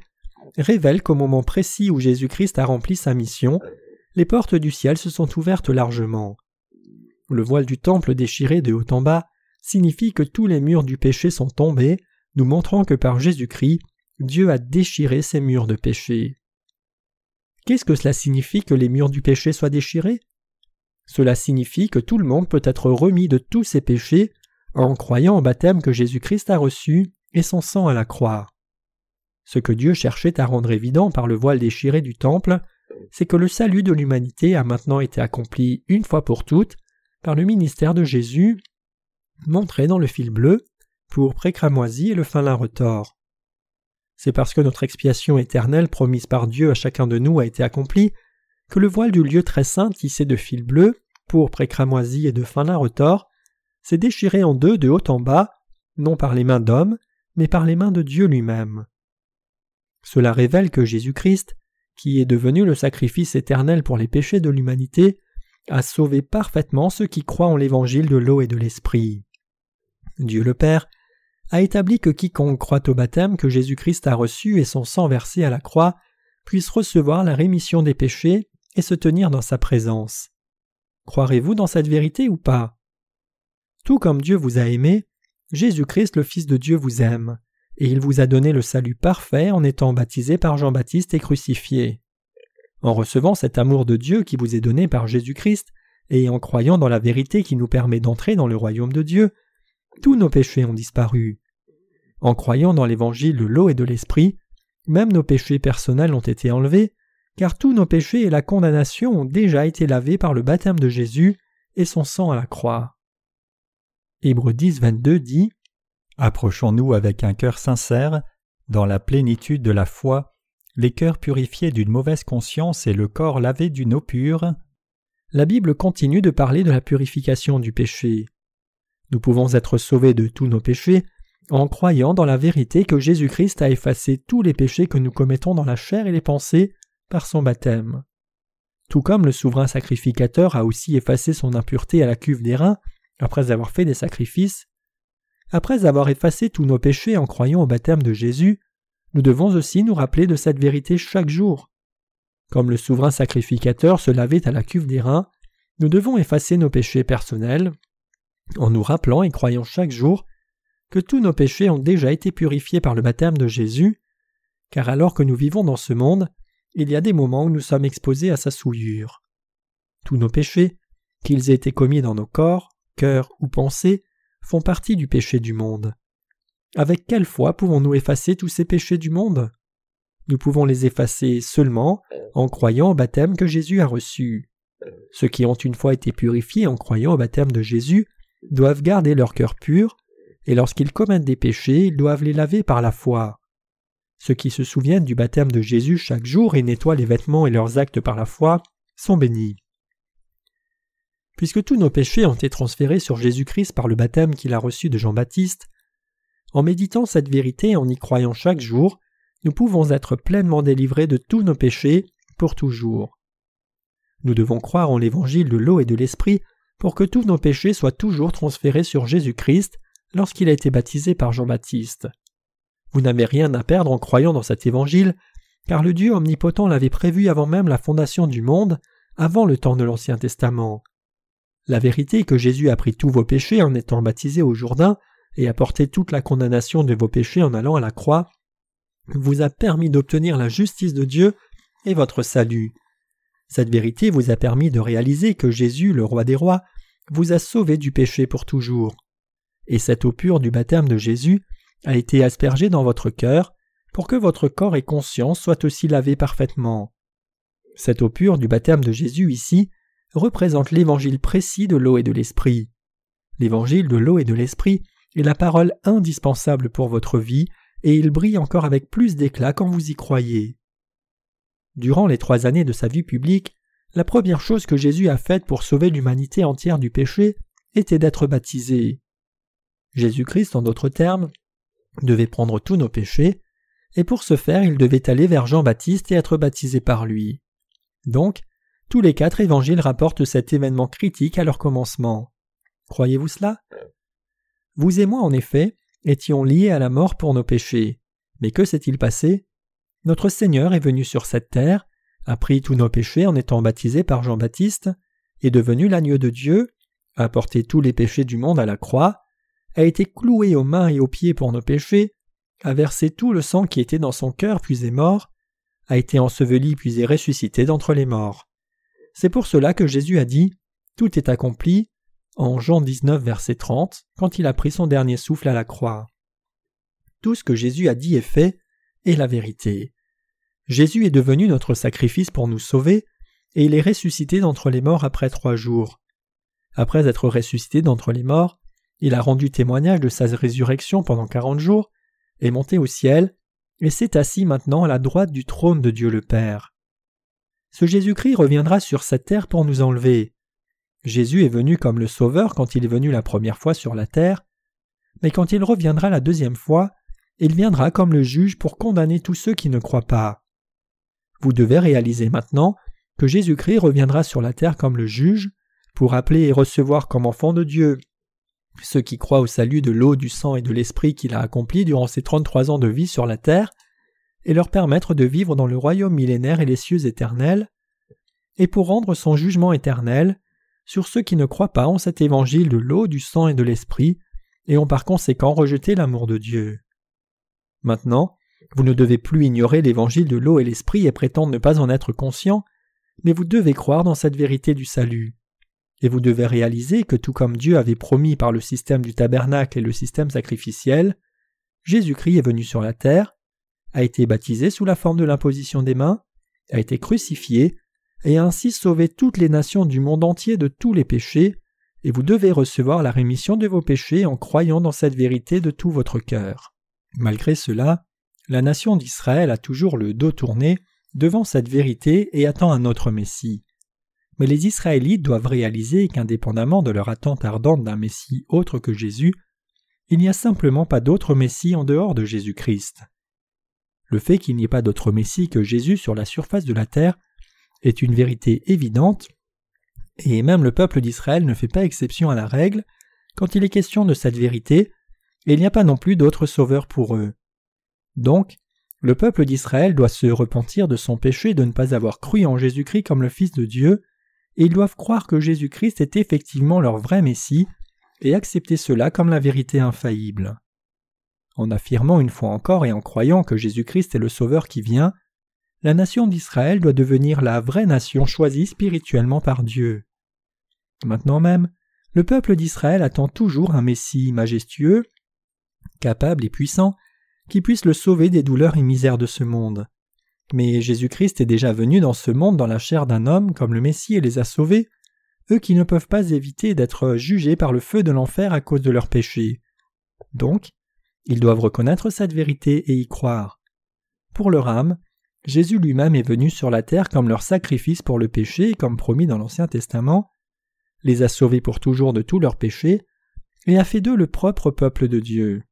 révèle qu'au moment précis où Jésus-Christ a rempli sa mission, les portes du ciel se sont ouvertes largement. Le voile du temple déchiré de haut en bas signifie que tous les murs du péché sont tombés, nous montrant que par Jésus-Christ, Dieu a déchiré ces murs de péché. Qu'est-ce que cela signifie que les murs du péché soient déchirés? Cela signifie que tout le monde peut être remis de tous ses péchés en croyant au baptême que Jésus-Christ a reçu et son sang à la croix. Ce que Dieu cherchait à rendre évident par le voile déchiré du temple, c'est que le salut de l'humanité a maintenant été accompli une fois pour toutes par le ministère de Jésus, montré dans le fil bleu, pour précramoisi et le fin retors. C'est parce que notre expiation éternelle promise par Dieu à chacun de nous a été accomplie que le voile du lieu très saint tissé de fil bleu, pour précramoisi et de fin retors s'est déchiré en deux de haut en bas, non par les mains d'hommes, mais par les mains de Dieu lui-même. Cela révèle que Jésus-Christ, qui est devenu le sacrifice éternel pour les péchés de l'humanité, a sauvé parfaitement ceux qui croient en l'évangile de l'eau et de l'esprit. Dieu le Père a établi que quiconque croit au baptême que Jésus-Christ a reçu et son sang versé à la croix puisse recevoir la rémission des péchés et se tenir dans sa présence. Croirez-vous dans cette vérité ou pas? Tout comme Dieu vous a aimé, Jésus-Christ le Fils de Dieu vous aime, et il vous a donné le salut parfait en étant baptisé par Jean-Baptiste et crucifié. En recevant cet amour de Dieu qui vous est donné par Jésus-Christ, et en croyant dans la vérité qui nous permet d'entrer dans le royaume de Dieu, tous nos péchés ont disparu. En croyant dans l'évangile de l'eau et de l'esprit, même nos péchés personnels ont été enlevés, car tous nos péchés et la condamnation ont déjà été lavés par le baptême de Jésus et son sang à la croix. Hébreux 10, 22 dit
Approchons-nous avec un cœur sincère, dans la plénitude de la foi, les cœurs purifiés d'une mauvaise conscience et le corps lavé d'une eau pure.
La Bible continue de parler de la purification du péché. Nous pouvons être sauvés de tous nos péchés en croyant dans la vérité que Jésus-Christ a effacé tous les péchés que nous commettons dans la chair et les pensées par son baptême. Tout comme le souverain sacrificateur a aussi effacé son impureté à la cuve des reins, après avoir fait des sacrifices, après avoir effacé tous nos péchés en croyant au baptême de Jésus, nous devons aussi nous rappeler de cette vérité chaque jour. Comme le souverain sacrificateur se lavait à la cuve des reins, nous devons effacer nos péchés personnels en nous rappelant et croyant chaque jour que tous nos péchés ont déjà été purifiés par le baptême de Jésus, car alors que nous vivons dans ce monde, il y a des moments où nous sommes exposés à sa souillure. Tous nos péchés, qu'ils aient été commis dans nos corps, cœur ou pensée font partie du péché du monde. Avec quelle foi pouvons-nous effacer tous ces péchés du monde? Nous pouvons les effacer seulement en croyant au baptême que Jésus a reçu. Ceux qui ont une fois été purifiés en croyant au baptême de Jésus doivent garder leur cœur pur, et lorsqu'ils commettent des péchés, ils doivent les laver par la foi. Ceux qui se souviennent du baptême de Jésus chaque jour et nettoient les vêtements et leurs actes par la foi sont bénis. Puisque tous nos péchés ont été transférés sur Jésus-Christ par le baptême qu'il a reçu de Jean-Baptiste, en méditant cette vérité et en y croyant chaque jour, nous pouvons être pleinement délivrés de tous nos péchés pour toujours. Nous devons croire en l'évangile de l'eau et de l'esprit pour que tous nos péchés soient toujours transférés sur Jésus-Christ lorsqu'il a été baptisé par Jean-Baptiste. Vous n'avez rien à perdre en croyant dans cet évangile, car le Dieu omnipotent l'avait prévu avant même la fondation du monde, avant le temps de l'Ancien Testament. La vérité que Jésus a pris tous vos péchés en étant baptisé au Jourdain et a porté toute la condamnation de vos péchés en allant à la croix vous a permis d'obtenir la justice de Dieu et votre salut. Cette vérité vous a permis de réaliser que Jésus, le roi des rois, vous a sauvé du péché pour toujours. Et cette eau pure du baptême de Jésus a été aspergée dans votre cœur pour que votre corps et conscience soient aussi lavés parfaitement. Cette eau pure du baptême de Jésus ici représente l'évangile précis de l'eau et de l'esprit. L'évangile de l'eau et de l'esprit est la parole indispensable pour votre vie, et il brille encore avec plus d'éclat quand vous y croyez. Durant les trois années de sa vie publique, la première chose que Jésus a faite pour sauver l'humanité entière du péché était d'être baptisé. Jésus-Christ, en d'autres termes, devait prendre tous nos péchés, et pour ce faire il devait aller vers Jean-Baptiste et être baptisé par lui. Donc, tous les quatre évangiles rapportent cet événement critique à leur commencement. Croyez-vous cela? Vous et moi, en effet, étions liés à la mort pour nos péchés. Mais que s'est-il passé? Notre Seigneur est venu sur cette terre, a pris tous nos péchés en étant baptisé par Jean-Baptiste, est devenu l'agneau de Dieu, a porté tous les péchés du monde à la croix, a été cloué aux mains et aux pieds pour nos péchés, a versé tout le sang qui était dans son cœur puis est mort, a été enseveli puis est ressuscité d'entre les morts. C'est pour cela que Jésus a dit Tout est accompli en Jean 19, verset 30, quand il a pris son dernier souffle à la croix. Tout ce que Jésus a dit et fait est la vérité. Jésus est devenu notre sacrifice pour nous sauver, et il est ressuscité d'entre les morts après trois jours. Après être ressuscité d'entre les morts, il a rendu témoignage de sa résurrection pendant quarante jours, est monté au ciel, et s'est assis maintenant à la droite du trône de Dieu le Père. Ce Jésus-Christ reviendra sur cette terre pour nous enlever. Jésus est venu comme le Sauveur quand il est venu la première fois sur la terre, mais quand il reviendra la deuxième fois, il viendra comme le juge pour condamner tous ceux qui ne croient pas. Vous devez réaliser maintenant que Jésus-Christ reviendra sur la terre comme le juge, pour appeler et recevoir comme enfants de Dieu ceux qui croient au salut de l'eau, du sang et de l'esprit qu'il a accompli durant ses trente-trois ans de vie sur la terre, et leur permettre de vivre dans le royaume millénaire et les cieux éternels, et pour rendre son jugement éternel sur ceux qui ne croient pas en cet évangile de l'eau, du sang et de l'esprit, et ont par conséquent rejeté l'amour de Dieu. Maintenant, vous ne devez plus ignorer l'évangile de l'eau et l'esprit et prétendre ne pas en être conscient, mais vous devez croire dans cette vérité du salut. Et vous devez réaliser que tout comme Dieu avait promis par le système du tabernacle et le système sacrificiel, Jésus-Christ est venu sur la terre, a été baptisé sous la forme de l'imposition des mains, a été crucifié, et a ainsi sauvé toutes les nations du monde entier de tous les péchés, et vous devez recevoir la rémission de vos péchés en croyant dans cette vérité de tout votre cœur. Malgré cela, la nation d'Israël a toujours le dos tourné devant cette vérité et attend un autre Messie. Mais les Israélites doivent réaliser qu'indépendamment de leur attente ardente d'un Messie autre que Jésus, il n'y a simplement pas d'autre Messie en dehors de Jésus-Christ. Le fait qu'il n'y ait pas d'autre Messie que Jésus sur la surface de la terre est une vérité évidente, et même le peuple d'Israël ne fait pas exception à la règle quand il est question de cette vérité, et il n'y a pas non plus d'autre sauveur pour eux. Donc, le peuple d'Israël doit se repentir de son péché de ne pas avoir cru en Jésus-Christ comme le Fils de Dieu, et ils doivent croire que Jésus-Christ est effectivement leur vrai Messie, et accepter cela comme la vérité infaillible. En affirmant une fois encore et en croyant que Jésus-Christ est le Sauveur qui vient, la nation d'Israël doit devenir la vraie nation choisie spirituellement par Dieu. Maintenant même, le peuple d'Israël attend toujours un Messie majestueux, capable et puissant, qui puisse le sauver des douleurs et misères de ce monde. Mais Jésus-Christ est déjà venu dans ce monde dans la chair d'un homme comme le Messie les a sauvés, eux qui ne peuvent pas éviter d'être jugés par le feu de l'enfer à cause de leurs péchés. Donc, ils doivent reconnaître cette vérité et y croire. Pour leur âme, Jésus lui-même est venu sur la terre comme leur sacrifice pour le péché, comme promis dans l'Ancien Testament, les a sauvés pour toujours de tous leurs péchés, et a fait d'eux le propre peuple de Dieu.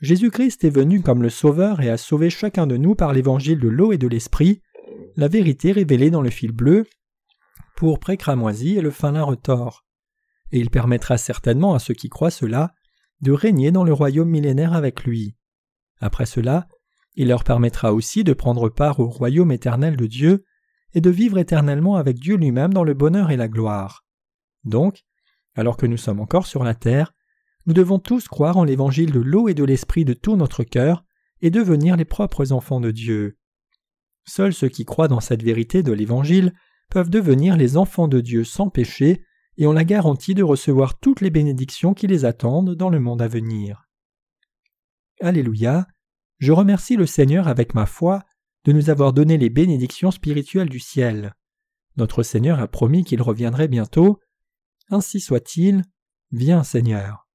Jésus-Christ est venu comme le Sauveur et a sauvé chacun de nous par l'évangile de l'eau et de l'esprit, la vérité révélée dans le fil bleu, pour cramoisi et le fin lin retors. Et il permettra certainement à ceux qui croient cela de régner dans le royaume millénaire avec lui. Après cela, il leur permettra aussi de prendre part au royaume éternel de Dieu et de vivre éternellement avec Dieu lui-même dans le bonheur et la gloire. Donc, alors que nous sommes encore sur la terre, nous devons tous croire en l'évangile de l'eau et de l'esprit de tout notre cœur et devenir les propres enfants de Dieu. Seuls ceux qui croient dans cette vérité de l'évangile peuvent devenir les enfants de Dieu sans péché et ont la garantie de recevoir toutes les bénédictions qui les attendent dans le monde à venir. Alléluia. Je remercie le Seigneur avec ma foi de nous avoir donné les bénédictions spirituelles du ciel. Notre Seigneur a promis qu'il reviendrait bientôt. Ainsi soit-il. Viens Seigneur.